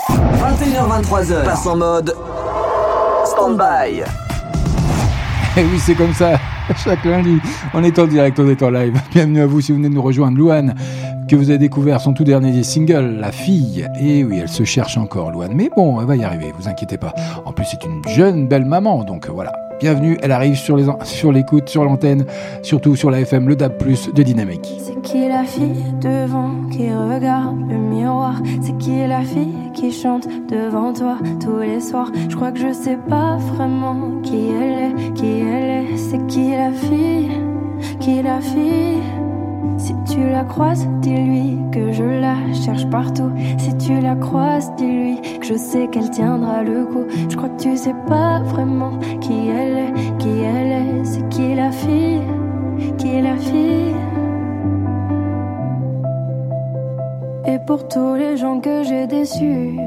21h23h, passe en mode stand-by. Et Eh oui, c'est comme ça. Chaque lundi, on est en direct, on est en live. Bienvenue à vous si vous venez de nous rejoindre. Louane, que vous avez découvert son tout dernier single, La Fille. Et oui, elle se cherche encore, Louane. Mais bon, elle va y arriver, vous inquiétez pas. En plus, c'est une jeune, belle maman, donc voilà. Bienvenue, elle arrive sur les sur l'écoute, sur l'antenne, surtout sur la FM, le DAB+, de Dynamique. C'est qui la fille devant qui regarde le miroir? C'est qui la fille qui chante devant toi tous les soirs. Je crois que je sais pas vraiment qui elle est, qui elle est. C'est qui la fille, qui la fille? Si tu la croises, dis-lui que je la cherche partout. Si tu la croises, dis-lui que je sais qu'elle tiendra le coup. Je crois que tu sais pas vraiment qui elle est, qui elle est. C'est qui la fille, qui la fille? Pour tous les gens que j'ai déçus,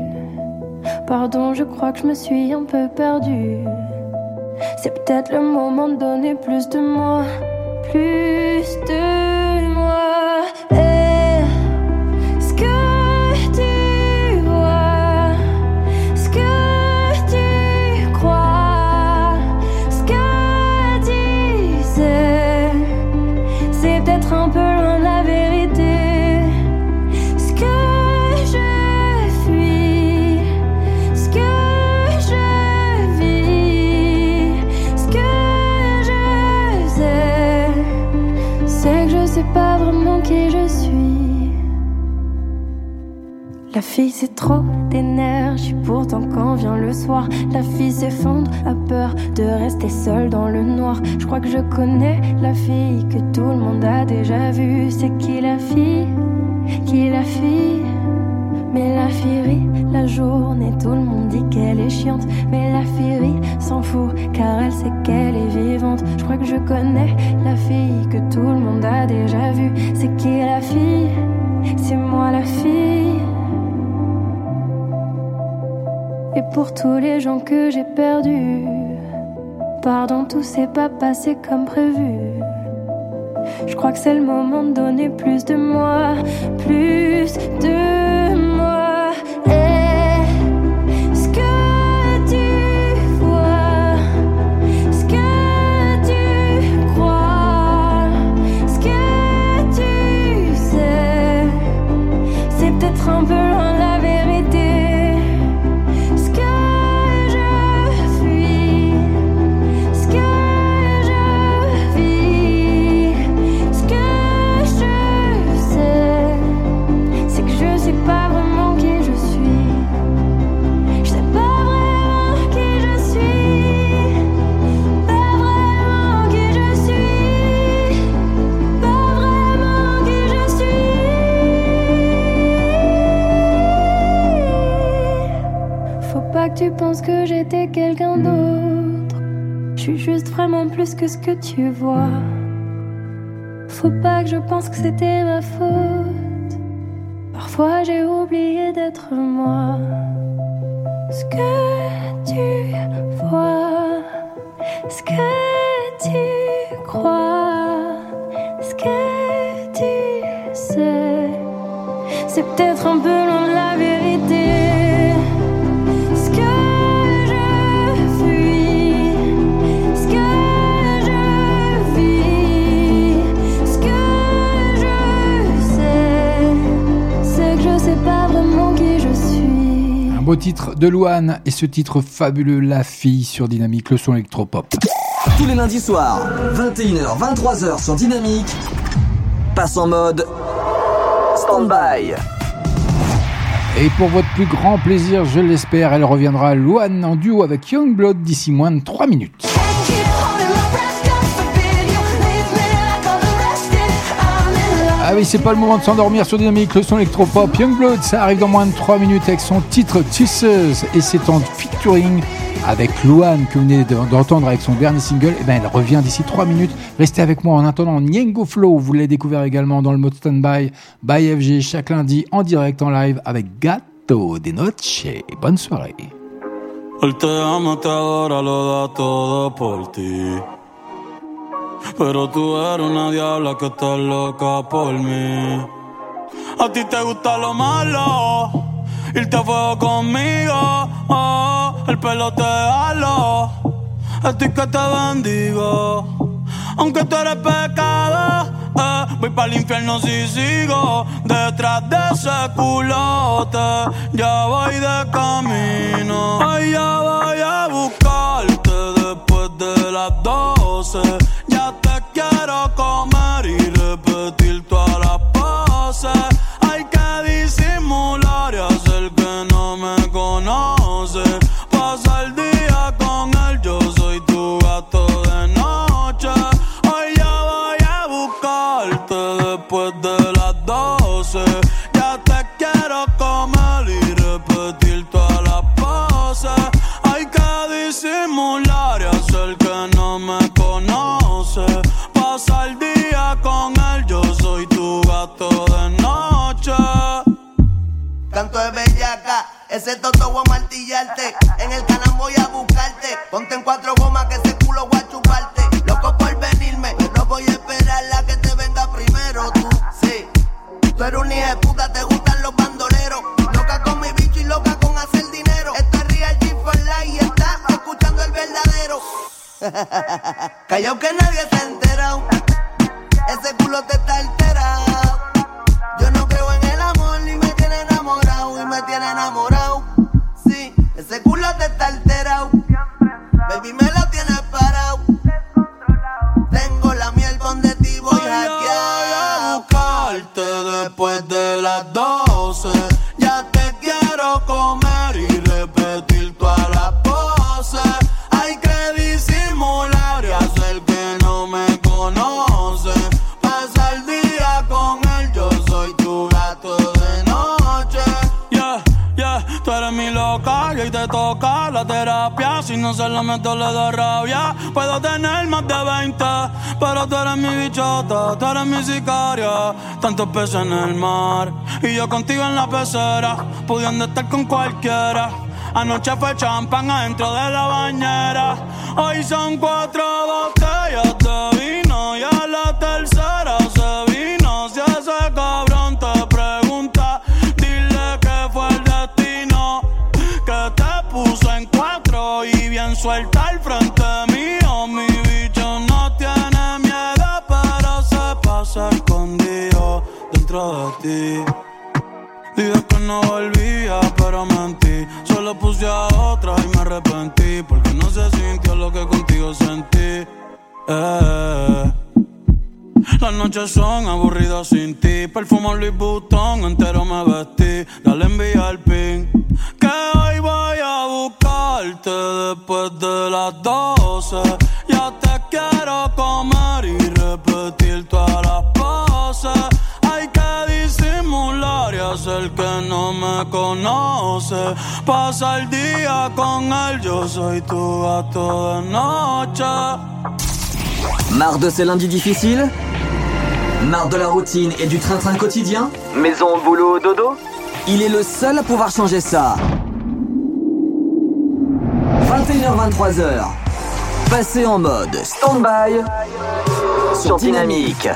pardon, je crois que je me suis un peu perdue. C'est peut-être le moment de donner plus de moi, plus de moi. La fille c'est trop d'énergie, pourtant quand vient le soir, la fille s'effondre, a peur de rester seule dans le noir. Je crois que je connais la fille que tout le monde a déjà vue. C'est qui la fille? Qui la fille? Mais la fille rit la journée, tout le monde dit qu'elle est chiante. Mais la fille rit, s'en fout, car elle sait qu'elle est vivante. Je crois que je connais la fille que tout le monde a déjà vue. C'est qui la fille? C'est moi la fille. Et pour tous les gens que j'ai perdus, pardon, tout s'est pas passé comme prévu. Je crois que c'est le moment de donner plus de moi, plus de moi. Penses que j'étais quelqu'un d'autre. Je suis juste vraiment plus que ce que tu vois. Faut pas que je pense que c'était ma faute. Parfois j'ai oublié d'être moi. Ce que tu vois, ce que tu crois, ce que tu sais, c'est peut-être un peu beau titre de Louane et ce titre fabuleux, La Fille sur Dynamique, le son électropop. Tous les lundis soirs, 21h, 23h sur Dynamique, passe en mode stand-by. Et pour votre plus grand plaisir, je l'espère, elle reviendra Louane en duo avec Youngblood d'ici moins de 3 minutes. Ah oui, c'est pas le moment de s'endormir sur Dynamique, le son électropop. Youngblood, ça arrive dans moins de 3 minutes avec son titre Tisseuse et c'est en featuring avec Luan que vous venez de- d'entendre avec son dernier single. Et ben, elle revient d'ici 3 minutes. Restez avec moi en attendant Niengo Flow. Vous l'avez découvert également dans le mode standby by FG chaque lundi en direct en live avec Gato de Noche. Bonne soirée. Pero tú eres una diabla que está loca por mí. A ti te gusta lo malo, irte a fuego conmigo. Oh, el pelo te halo, estoy que te bendigo. Aunque tú eres pecado, eh, voy para el infierno si sigo detrás de ese culote. Ya voy de camino, ay, ya voy a buscarte después de las 12. Quiero comer y Canto de bellaca, ese toto voy a martillarte. En el canal voy a buscarte. Ponte en cuatro gomas que ese culo voy a chuparte. Loco por venirme, no voy a esperar la que te venga primero. Tú, sí. Tú eres un hijo de puta, te gustan los bandoleros. Loca con mi bicho y loca con hacer dinero. Esto es Real G for y estás escuchando el verdadero. Callao que nadie Si no se la meto, le da rabia. Puedo tener más de 20, pero tú eres mi bichota, tú eres mi sicaria. Tantos peces en el mar y yo contigo en la pecera, pudiendo estar con cualquiera. Anoche fue champán adentro de la bañera. Hoy son cuatro botellas de vino y a la tercera suelta al frente mío. Mi bicho no tiene miedo, pero se pasa escondido dentro de ti. Dije que no volvía, pero mentí. Solo puse a otra y me arrepentí. Porque no se sintió lo que contigo sentí. Eh. Las noches son aburridas sin ti. Perfumo Louis Vuitton, entero me vestí. Dale envía el pin. Que hoy voy a buscarte después de las 12. Ya te quiero comer y repetir todas las poses. Hay que disimular y hacer que no me conoce. Pasa el día con él, yo soy tu gato de noche. Marre de ces lundis difficiles? Marre de la routine et du train-train quotidien? Maison, boulot, dodo? Il est le seul à pouvoir changer ça. 21h-23h. Passez en mode stand-by sur Dynamique.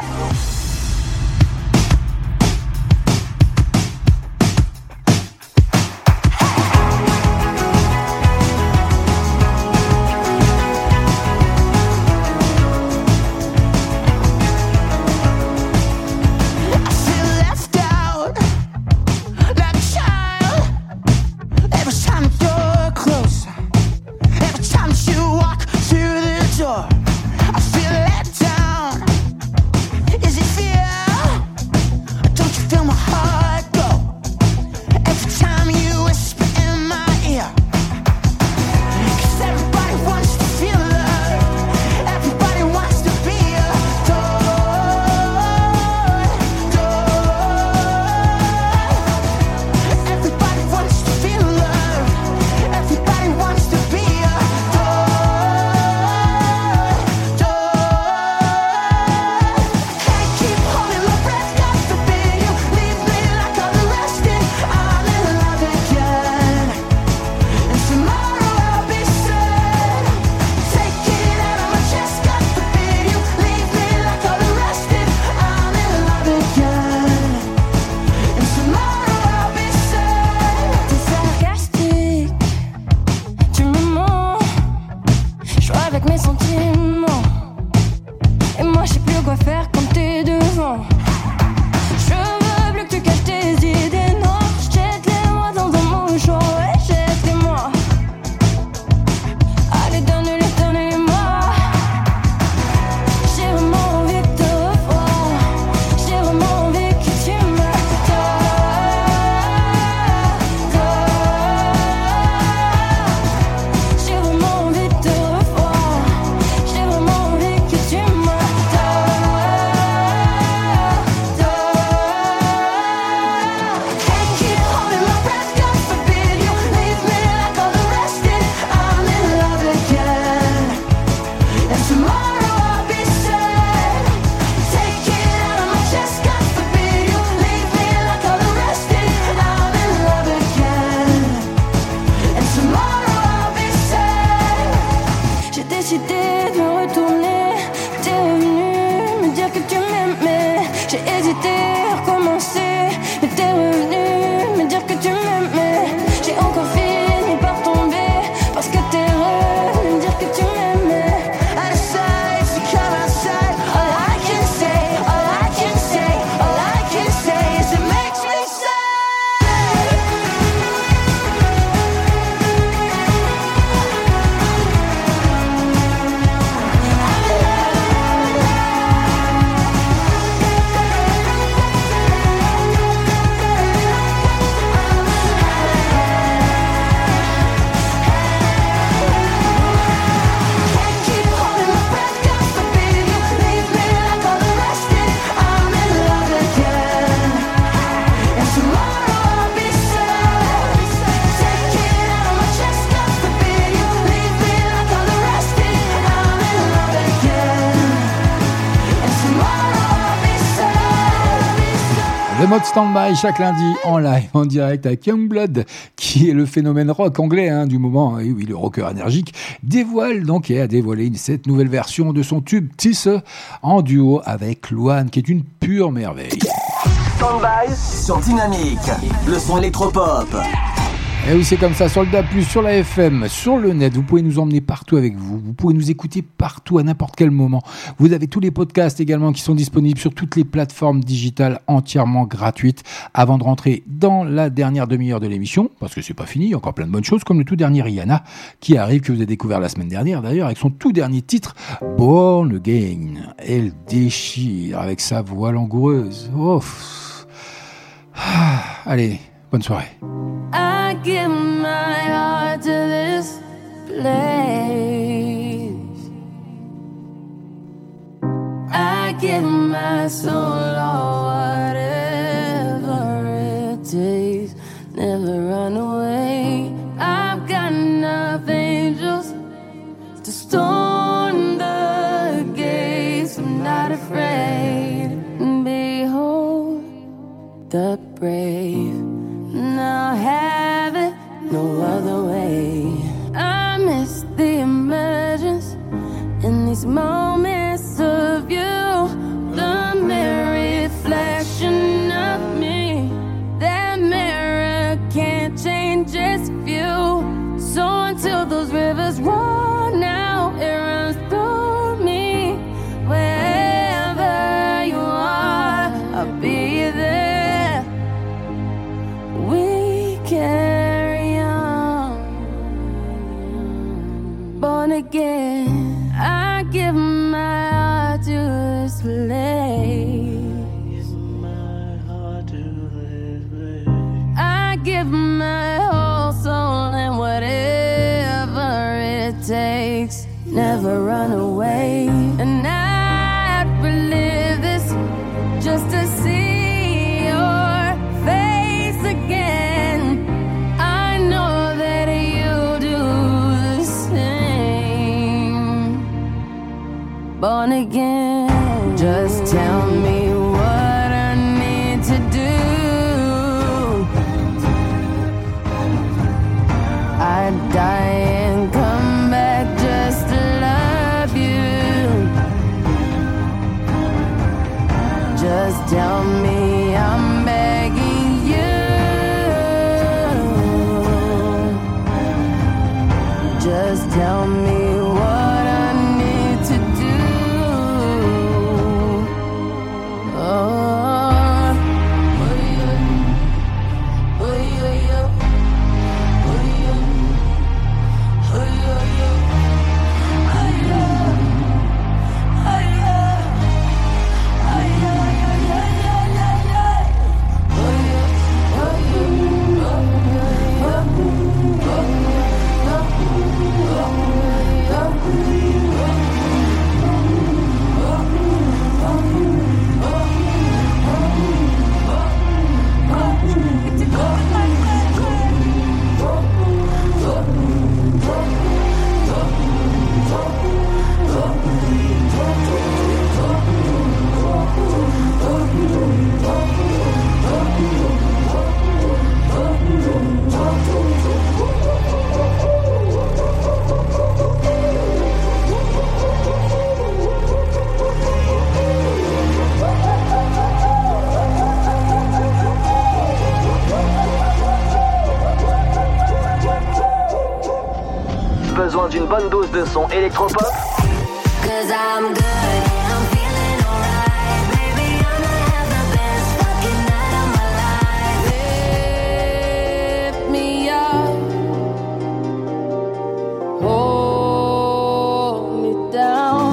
Mode stand-by chaque lundi en live, en direct avec Youngblood, qui est le phénomène rock anglais hein, du moment. Et oui, le rocker énergique dévoile donc et a dévoilé cette nouvelle version de son tube Tisse en duo avec Luan, qui est une pure merveille. Stand-by sur Dynamique, le son électropop. Et oui, c'est comme ça, sur le sur la FM, sur le net, vous pouvez nous emmener partout avec vous, vous pouvez nous écouter partout, à n'importe quel moment. Vous avez tous les podcasts également qui sont disponibles sur toutes les plateformes digitales entièrement gratuites. Avant de rentrer dans la dernière demi-heure de l'émission, parce que c'est pas fini, il y a encore plein de bonnes choses, comme le tout dernier Rihanna, qui arrive, que vous avez découvert la semaine dernière d'ailleurs, avec son tout dernier titre, Born Again. Elle déchire avec sa voix langoureuse. Oh. Ah, Allez, bonne. I give my heart to this place. I give my soul or whatever it takes. Never run away. I've got enough angels to storm the gates. I'm not afraid. Behold the brave. Now have it no other way. I miss the emergence in these moments again. Again,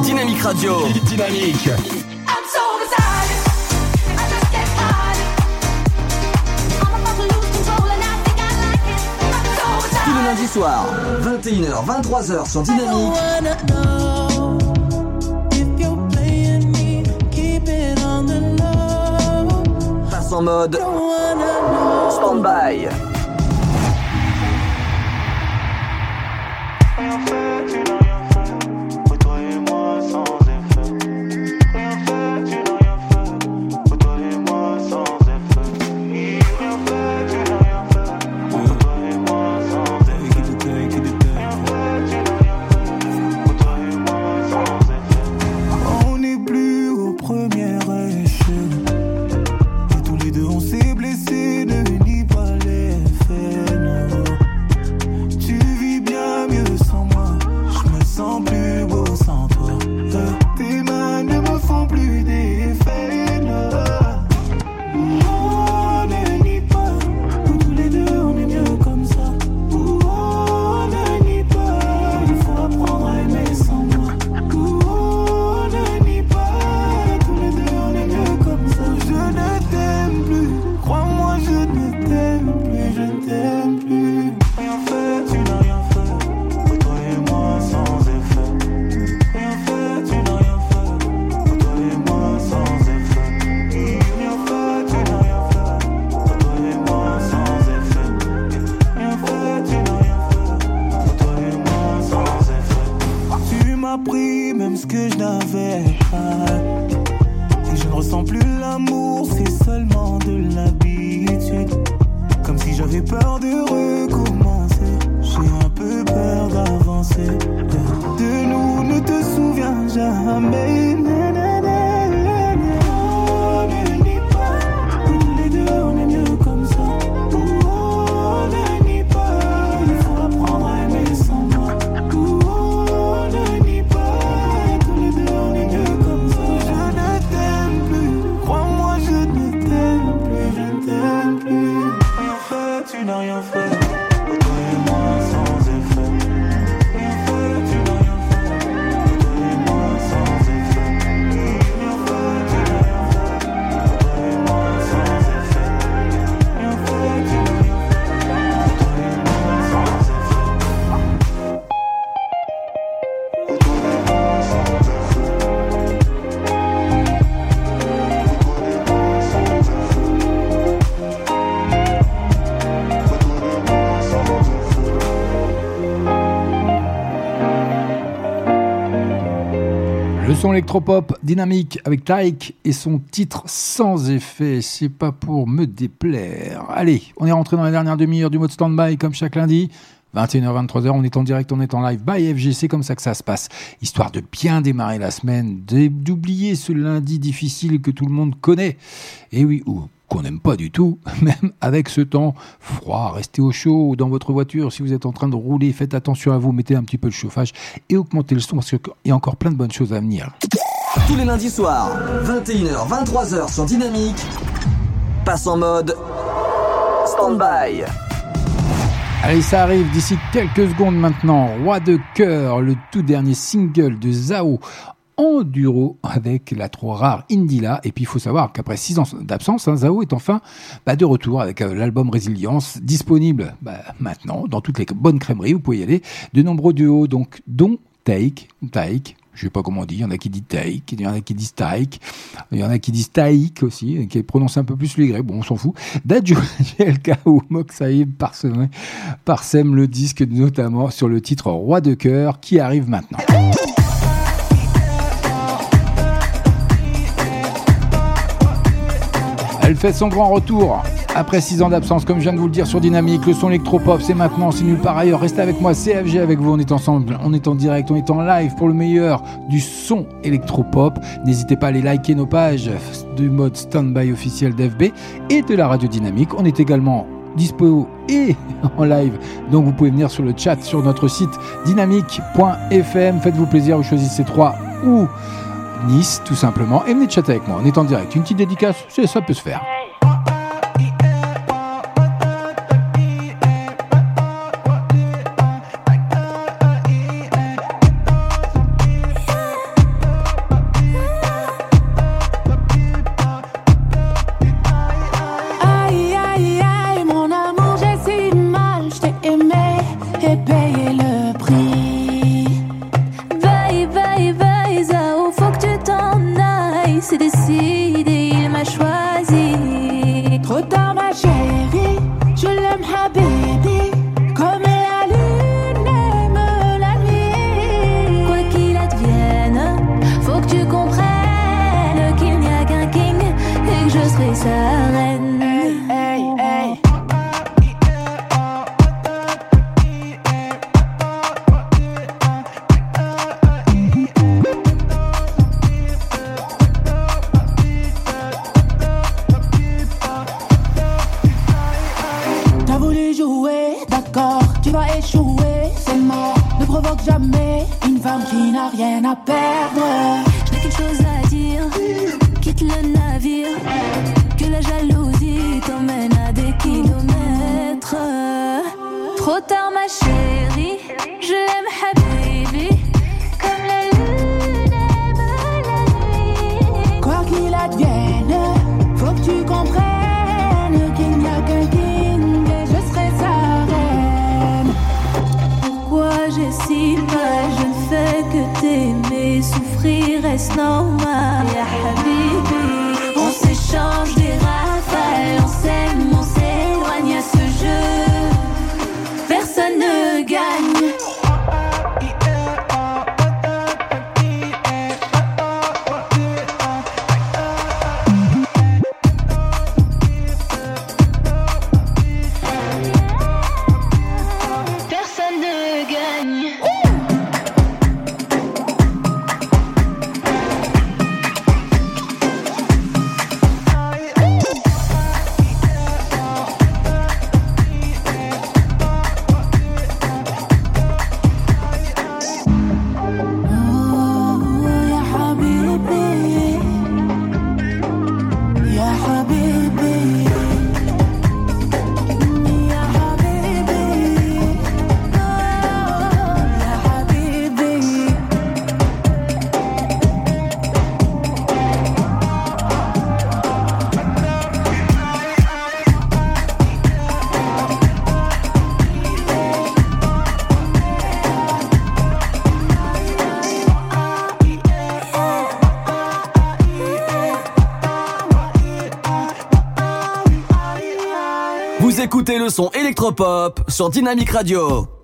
Dynamique Radio. Dynamique. I'm so beside it. I just get hard. I'm about to lose control and I think I like it. I'm so beside Tous les lundis soirs, 21h, 23h sur Dynamique. Son électropop dynamique avec Taïk et son titre sans effet, c'est pas pour me déplaire. Allez, on est rentré dans la dernière demi-heure du mode stand-by comme chaque lundi. 21h, 23h, on est en direct, on est en live by FG, c'est comme ça que ça se passe. Histoire de bien démarrer la semaine, d'oublier ce lundi difficile que tout le monde connaît. Et oui, ou qu'on n'aime pas du tout, même avec ce temps froid, restez au chaud ou dans votre voiture. Si vous êtes en train de rouler, faites attention à vous, mettez un petit peu le chauffage et augmentez le son parce qu'il y a encore plein de bonnes choses à venir. Tous les lundis soirs, 21h, 23h sur Dynamique, passe en mode stand-by. Allez, ça arrive d'ici quelques secondes maintenant. Roi de cœur, le tout dernier single de Zao en duo avec la trop rare Indila. Et puis il faut savoir qu'après six ans d'absence, hein, Zao est enfin bah, de retour avec euh, l'album Résilience, disponible bah, maintenant dans toutes les bonnes crèmeries. Vous pouvez y aller. De nombreux duos, donc dont Take, Take. Je sais pas comment on dit, il y en a qui disent take, il y en a qui disent taik, il y en a qui disent taik aussi, qui prononcent un peu plus le bon on s'en fout. Dadju, GLK ou Moxaïb parsèment, parsème le disque notamment sur le titre Roi de cœur qui arrive maintenant. Elle fait son grand retour après 6 ans d'absence, comme je viens de vous le dire sur Dynamique. Le son électropop, c'est maintenant, c'est nulle part ailleurs. Restez avec moi, CFG avec vous. On est ensemble, on est en direct, on est en live pour le meilleur du son électropop. N'hésitez pas à aller liker nos pages du mode standby officiel d'FB et de la radio Dynamique. On est également dispo et en live. Donc vous pouvez venir sur le chat sur notre site dynamique.fm. Faites-vous plaisir, vous choisissez 3 ou Nice tout simplement et venez chatter avec moi. On est en direct. Une petite dédicace, ça peut se faire. se decide. Le son électropop sur Dynamique Radio.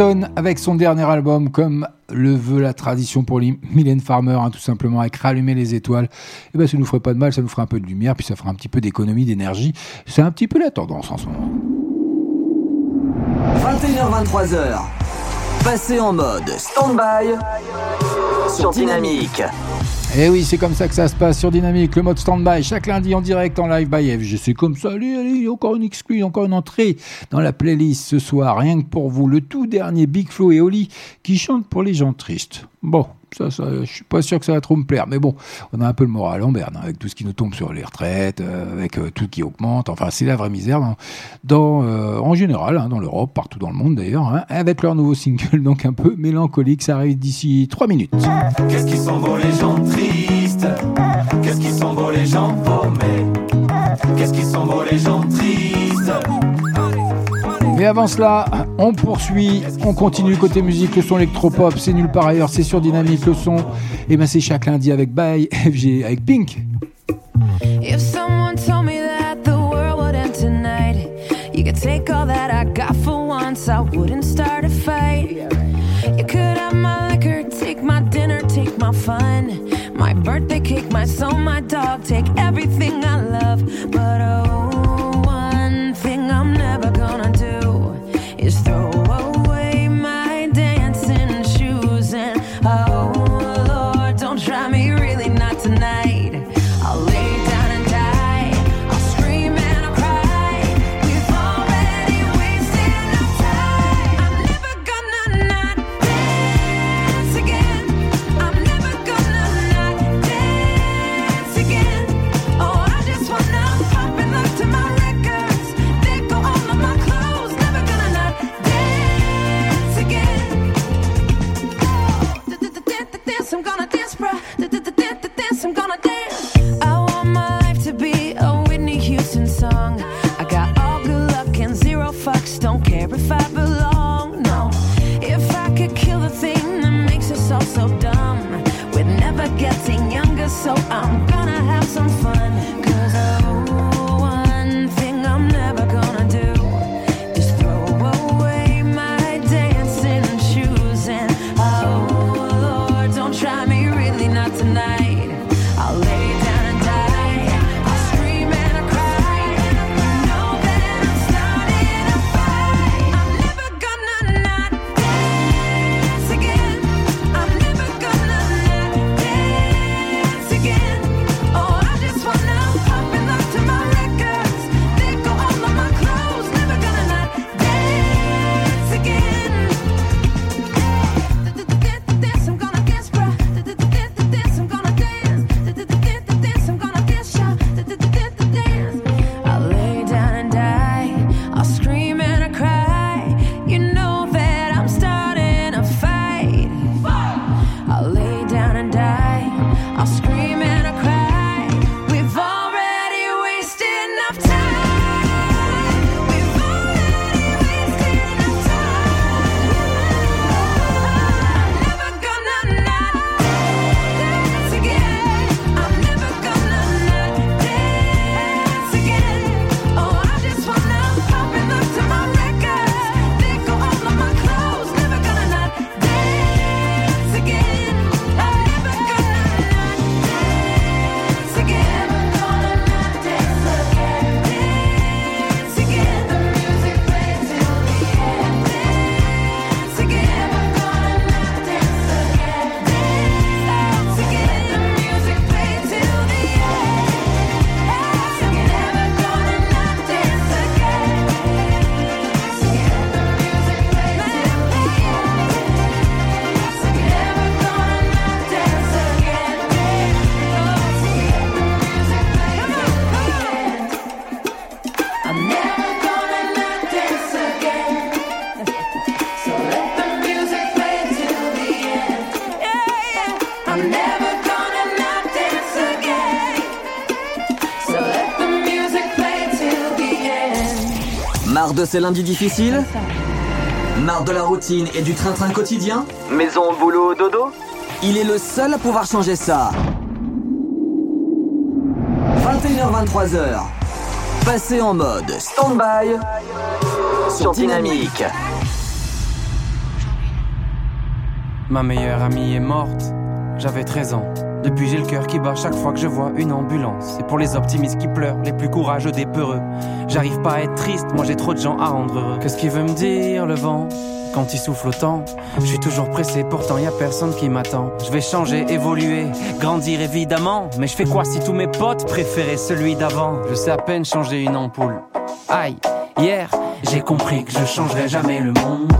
Avec son dernier album, comme le veut la tradition pour Mylène Farmer, hein, tout simplement avec Rallumer les étoiles. Et ben, ça nous ferait pas de mal, ça nous ferait un peu de lumière, puis ça fera un petit peu d'économie d'énergie. C'est un petit peu la tendance en ce moment. 21h-23h. Passez en mode stand-by sur Dynamique. Et Eh oui, c'est comme ça que ça se passe sur Dynamique, le mode stand-by, chaque lundi en direct en live by FG. C'est comme ça, allez, allez, encore une exclue, encore une entrée dans la playlist ce soir, rien que pour vous. Le tout dernier Big Flo et Oli qui chantent pour les gens tristes. Bon, ça, ça, je suis pas sûr que ça va trop me plaire, mais bon, on a un peu le moral en berne hein, avec tout ce qui nous tombe sur les retraites, euh, avec euh, tout qui augmente. Enfin, c'est la vraie misère euh, en général, hein, dans l'Europe, partout dans le monde d'ailleurs, hein, avec leur nouveau single, donc un peu mélancolique. Ça arrive d'ici 3 minutes. Qu'est-ce qui sont beaux les gens tristes? Qu'est-ce qui sont beaux les gens paumés? Qu'est-ce qui sont beaux les gens tristes? Mais avant cela, on poursuit, on continue côté musique, le son électropop, c'est nulle part ailleurs, c'est sur Dynamique le son. Et ben c'est chaque lundi avec Bye FG, avec Pink. If someone told me that the world would end tonight, you could take all that I got for once, I wouldn't start a fight. You could have my liquor, take my dinner, take my fun, my birthday cake, my soul, my dog, take everything I love. But oh, So I'm ces lundis difficiles Marre de la routine et du train-train quotidien Maison, boulot, dodo Il est le seul à pouvoir changer ça. 21h-23h. Passez en mode stand-by sur Dynamique. Ma meilleure amie est morte, j'avais 13 ans. Depuis j'ai le cœur qui bat chaque fois que je vois une ambulance. C'est pour les optimistes qui pleurent, les plus courageux des peureux. J'arrive pas à être triste, moi j'ai trop de gens à rendre heureux. Qu'est-ce qu'il veut me dire le vent quand il souffle autant? Je suis toujours pressé, pourtant y a personne qui m'attend. Je vais changer, évoluer, grandir évidemment. Mais je fais quoi si tous mes potes préféraient celui d'avant? Je sais à peine changer une ampoule. Aïe, hier j'ai compris que je changerai jamais le monde.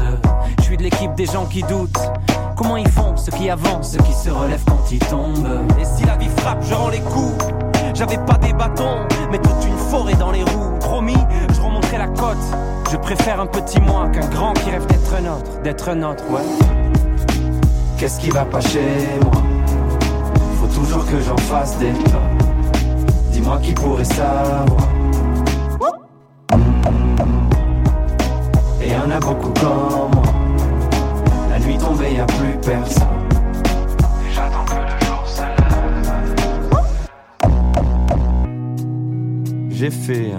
Je suis de l'équipe des gens qui doutent. Comment ils font ceux qui avancent, ceux qui se relèvent quand ils tombent? Et si la vie frappe, je rends les coups J'avais pas des bâtons, mais toute une forêt dans les roues Je remonterai la côte. Je préfère un petit moi qu'un grand qui rêve d'être un autre D'être un autre, ouais. Qu'est-ce qui va pas chez moi? Faut toujours que j'en fasse des pas Dis-moi qui pourrait savoir. Et y en a beaucoup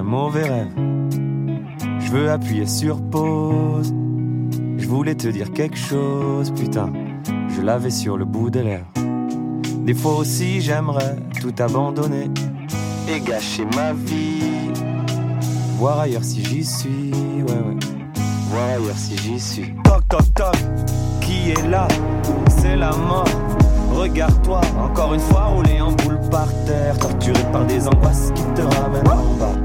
mauvais rêve. Je veux appuyer sur pause. Je voulais te dire quelque chose, putain. Je l'avais sur le bout des lèvres. Des fois aussi, j'aimerais tout abandonner et gâcher ma vie. Voir ailleurs si j'y suis, ouais, ouais. Voir ailleurs si j'y suis. Toc, toc, toc, qui est là? C'est la mort. regarde-toi, encore une fois roulé en boule par terre, torturé par des angoisses qui te ramènent en bas.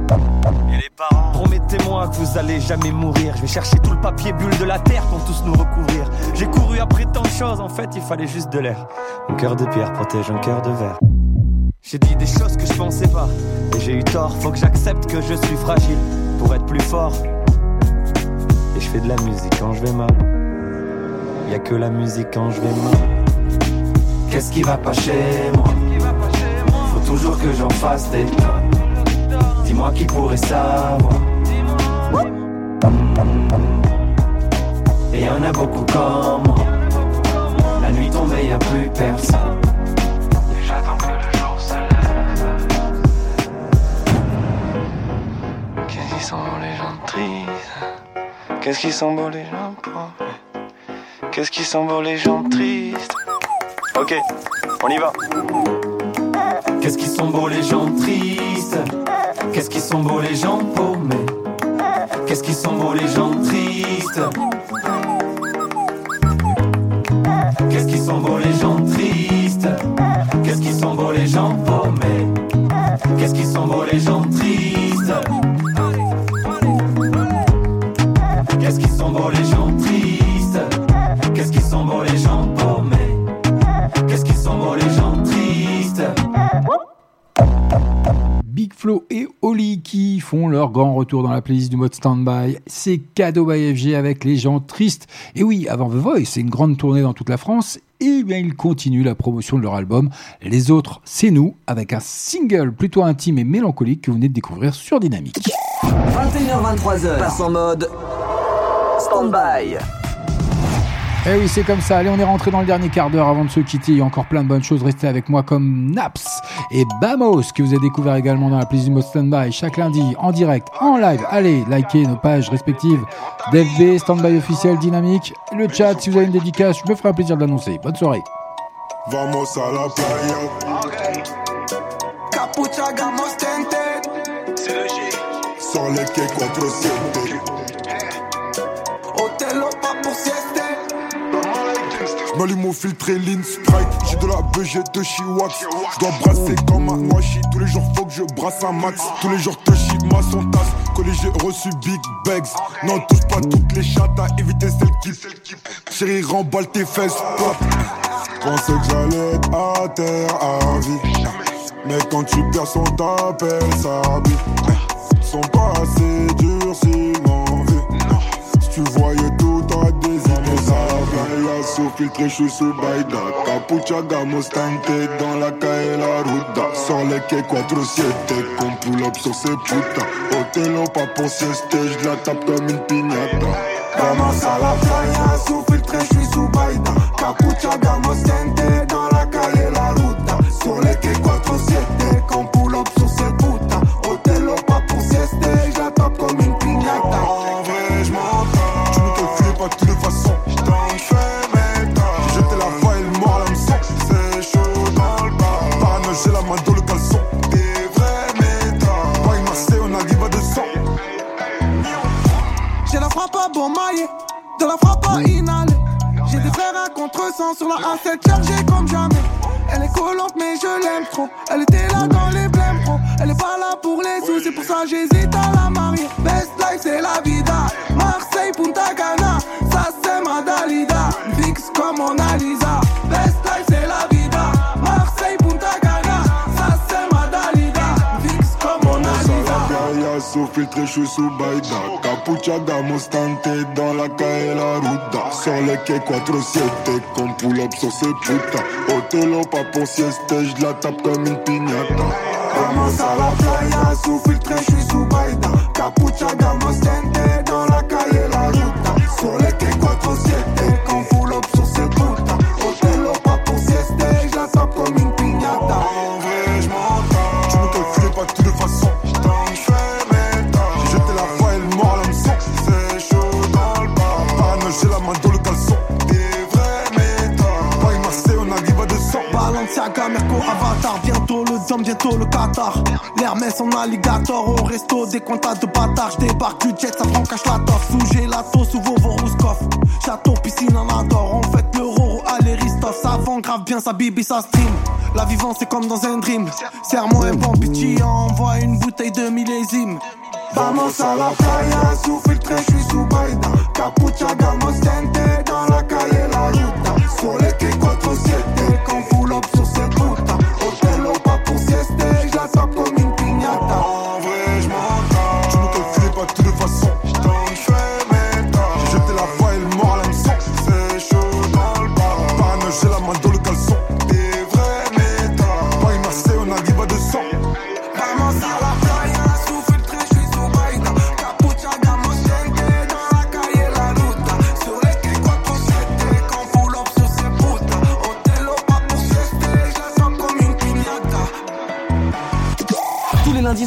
Promettez-moi que vous allez jamais mourir. Je vais chercher tout le papier bulle de la terre pour tous nous recouvrir. J'ai couru après tant de choses, en fait, il fallait juste de l'air. Mon cœur de pierre protège un cœur de verre. J'ai dit des choses que je pensais pas, et j'ai eu tort. Faut que j'accepte que je suis fragile pour être plus fort. Et je fais de la musique quand je vais mal. Y a que la musique quand je vais mal. Qu'est-ce qui va pas chez moi? Faut toujours que j'en fasse des. Dis-moi qui pourrait savoir. Et y en a beaucoup comme moi. La nuit tombée, y a plus personne. J'attends que le jour se lève. Qu'est-ce qu'ils sont beaux les gens tristes Qu'est-ce qu'ils sont beaux les gens pauvres? Qu'est-ce qu'ils sont beaux les gens tristes? Ok, on y va. Qu'est-ce qu'ils sont beaux les gens tristes? Qu'est-ce qu'ils sont beaux les gens paumés? Qu'est-ce qu'ils sont beaux les gens tristes Qu'est-ce qu'ils sont beaux les gens tristes Qu'est-ce qu'ils sont beaux les gens paumés Qu'est-ce qu'ils sont beaux les gens tristes Qu'est-ce qu'ils sont beaux les gens Flo et Oli qui font leur grand retour dans la playlist du mode standby. C'est cadeau by FG avec les gens tristes. Et oui, avant The Voice, c'est une grande tournée dans toute la France. Et bien, ils continuent la promotion de leur album. Les autres, c'est nous, avec un single plutôt intime et mélancolique que vous venez de découvrir sur Dynamique. 21h23h, passe en mode stand-by. Eh oui, c'est comme ça. Allez, on est rentré dans le dernier quart d'heure avant de se quitter. Il y a encore plein de bonnes choses. Restez avec moi comme Naps et Bamos, que vous avez découvert également dans la playlist du mode standby chaque lundi en direct, en live. Allez, likez nos pages respectives d'FB, standby officiel, dynamique. Le chat, si vous avez une dédicace, je me ferai un plaisir de l'annoncer. Bonne soirée. Vamos a la playa. Capucha gamos tente. Sur les quais 4-7. Otelo pas pour sieste. J'm'allume au filtré Lean Sprite. J'ai de la BG de Chiwax. J'dois brasser comme un washi. Tous les jours faut que je brasse un max. Tous les jours Toshi, ma son tasse. J'ai reçu Big Bags. Non, touche pas toutes les chattes à éviter celles qui. Chérie, remballe tes fesses. Pop. Pensais que j'allais être à terre à vie. Mais quand tu perds son t'appelle ça vie. Sont pas assez durs s'ils m'envient. Si tu voyais sous filtré, je suis sous Baïda. Capucha, gamos, tante dans la calle la ruta. Sur les quais 4-7, qu'on pull up sur ces putas Otelo, pas pour sieste, je la tape comme une piñata. Vamos a la playa, sous filtré, je suis sous Baïda. Capucha, gamos, maillet, de la frappe à inhaler. J'ai des frères à contre-sens sur la A7 chargée comme jamais. Elle est collante, mais je l'aime trop. Elle était là dans les blèmes pro. Elle est pas là pour les sous, c'est pour ça j'hésite à la marier. Best life, c'est la vida. Marseille, filtré, je suis sous Baïda. Capucha, gamos, tante dans la calle la ruta. Sur les quais 4-7, qu'on pull up sur ces putas Otelo, pas pour sieste, je la tape comme une piñata. Vamos a la playa, sous filtré, je suis sous Baïda. Capucha, gamos, le Zom, bientôt le Qatar. L'Hermès en alligator, au resto, des comptas de bâtards. J'débarque du jet, ça prend cache la toffe. Sous gelato, sous Vovo Rouskov. Château, piscine en adore, on fait le roro, Ristov. Ça vend grave bien sa bibi, ça stream. La vivance c'est comme dans un dream. Serre-moi un bon petit, envoie une bouteille de millésime. Vamos a la playa, sous filtre, je suis sous Baïda. Capucha,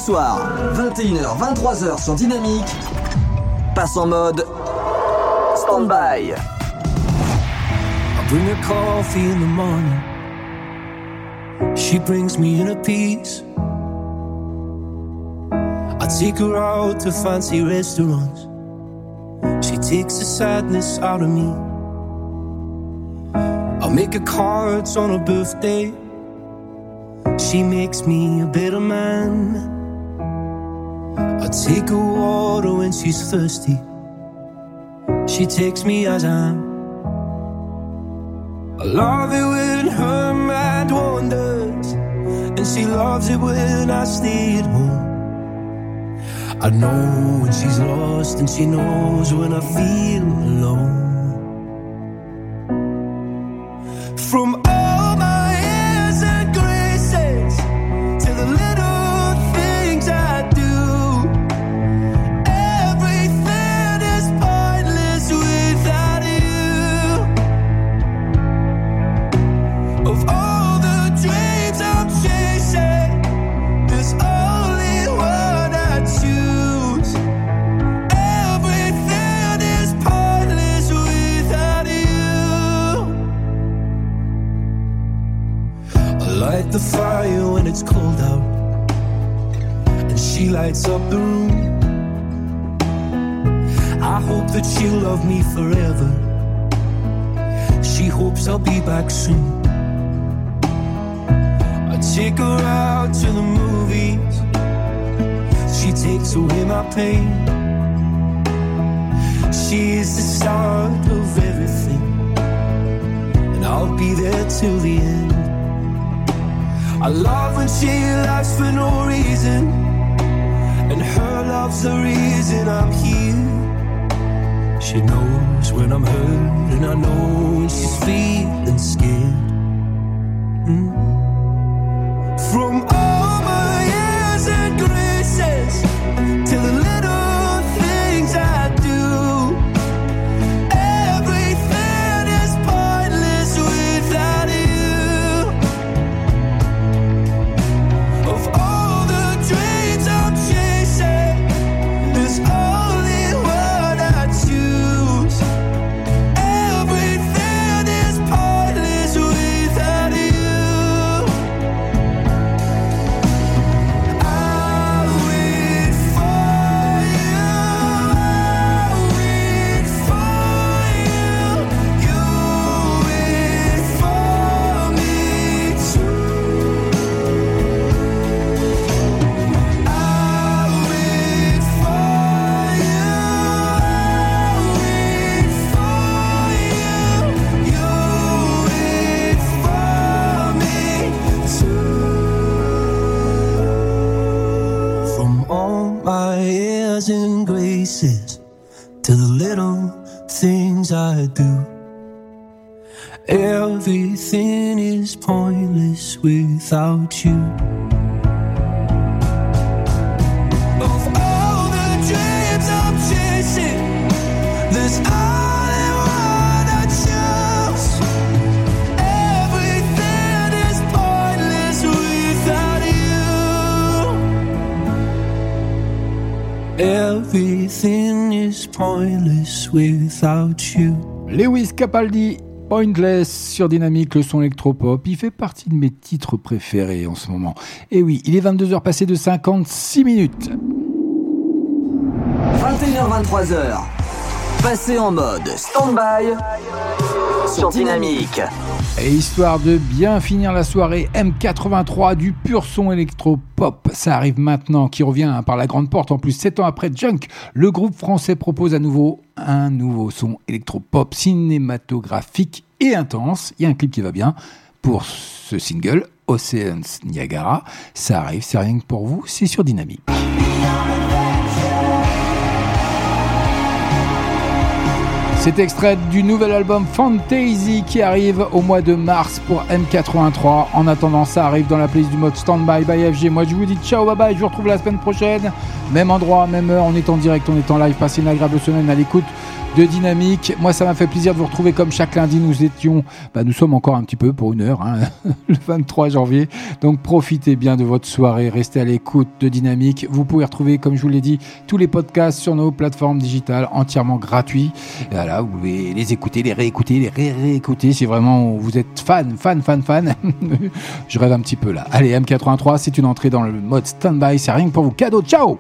Soirs, 21h, 23h sur Dynamique, passe en mode stand-by. I bring her coffee in the morning. She brings me in a piece. I take her out to fancy restaurants. She takes the sadness out of me. I'll make her cards on her birthday. She makes me a better man. I take her water when she's thirsty. She takes me as I am. I love it when her mind wanders, and she loves it when I stay at home. I know when she's lost, and she knows when I feel alone. There till the end. I love when she laughs for no reason, and her love's the reason I'm here. She knows when I'm hurt, and I know when she's feeling scared. Mm. Do. Everything is pointless without you. Of all the dreams I'm chasing, there's only one I choose. Everything is pointless without you. Everything is pointless without you. Lewis Capaldi, Pointless sur Dynamique, le son électropop. Il fait partie de mes titres préférés en ce moment. Et oui, il est 22h passé de 56 minutes. 21h, 23h. passez en mode stand-by sur Dynamique. Et histoire de bien finir la soirée, M83 du pur son électro-pop. Ça arrive maintenant, qui revient hein, par la grande porte. En plus, 7 ans après Junk, le groupe français propose à nouveau un nouveau son électro-pop cinématographique et intense. Il y a un clip qui va bien pour ce single, Oceans Niagara. Ça arrive, c'est rien que pour vous, c'est sur Dynamique. C'est extrait du nouvel album Fantasy qui arrive au mois de mars pour M83. En attendant, ça arrive dans la playlist du mode Standby by FG. Moi, je vous dis ciao, bye bye. Je vous retrouve la semaine prochaine. Même endroit, même heure. On est en direct, on est en live. Passez une agréable semaine à l'écoute de Dynamique. Moi, ça m'a fait plaisir de vous retrouver comme chaque lundi. Nous étions, bah, nous sommes encore un petit peu pour une heure, hein, le 23 janvier. Donc, profitez bien de votre soirée. Restez à l'écoute de Dynamique. Vous pouvez retrouver, comme je vous l'ai dit, tous les podcasts sur nos plateformes digitales entièrement gratuits. Voilà, vous pouvez les écouter, les réécouter, les ré-réécouter. Si vraiment vous êtes fan, fan, fan, fan. je rêve un petit peu là. Allez, M83, c'est une entrée dans le mode standby. C'est rien pour vous. Cadeau. Ciao!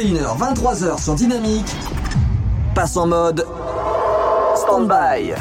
21h, 23h sur Dynamique, passe en mode stand-by.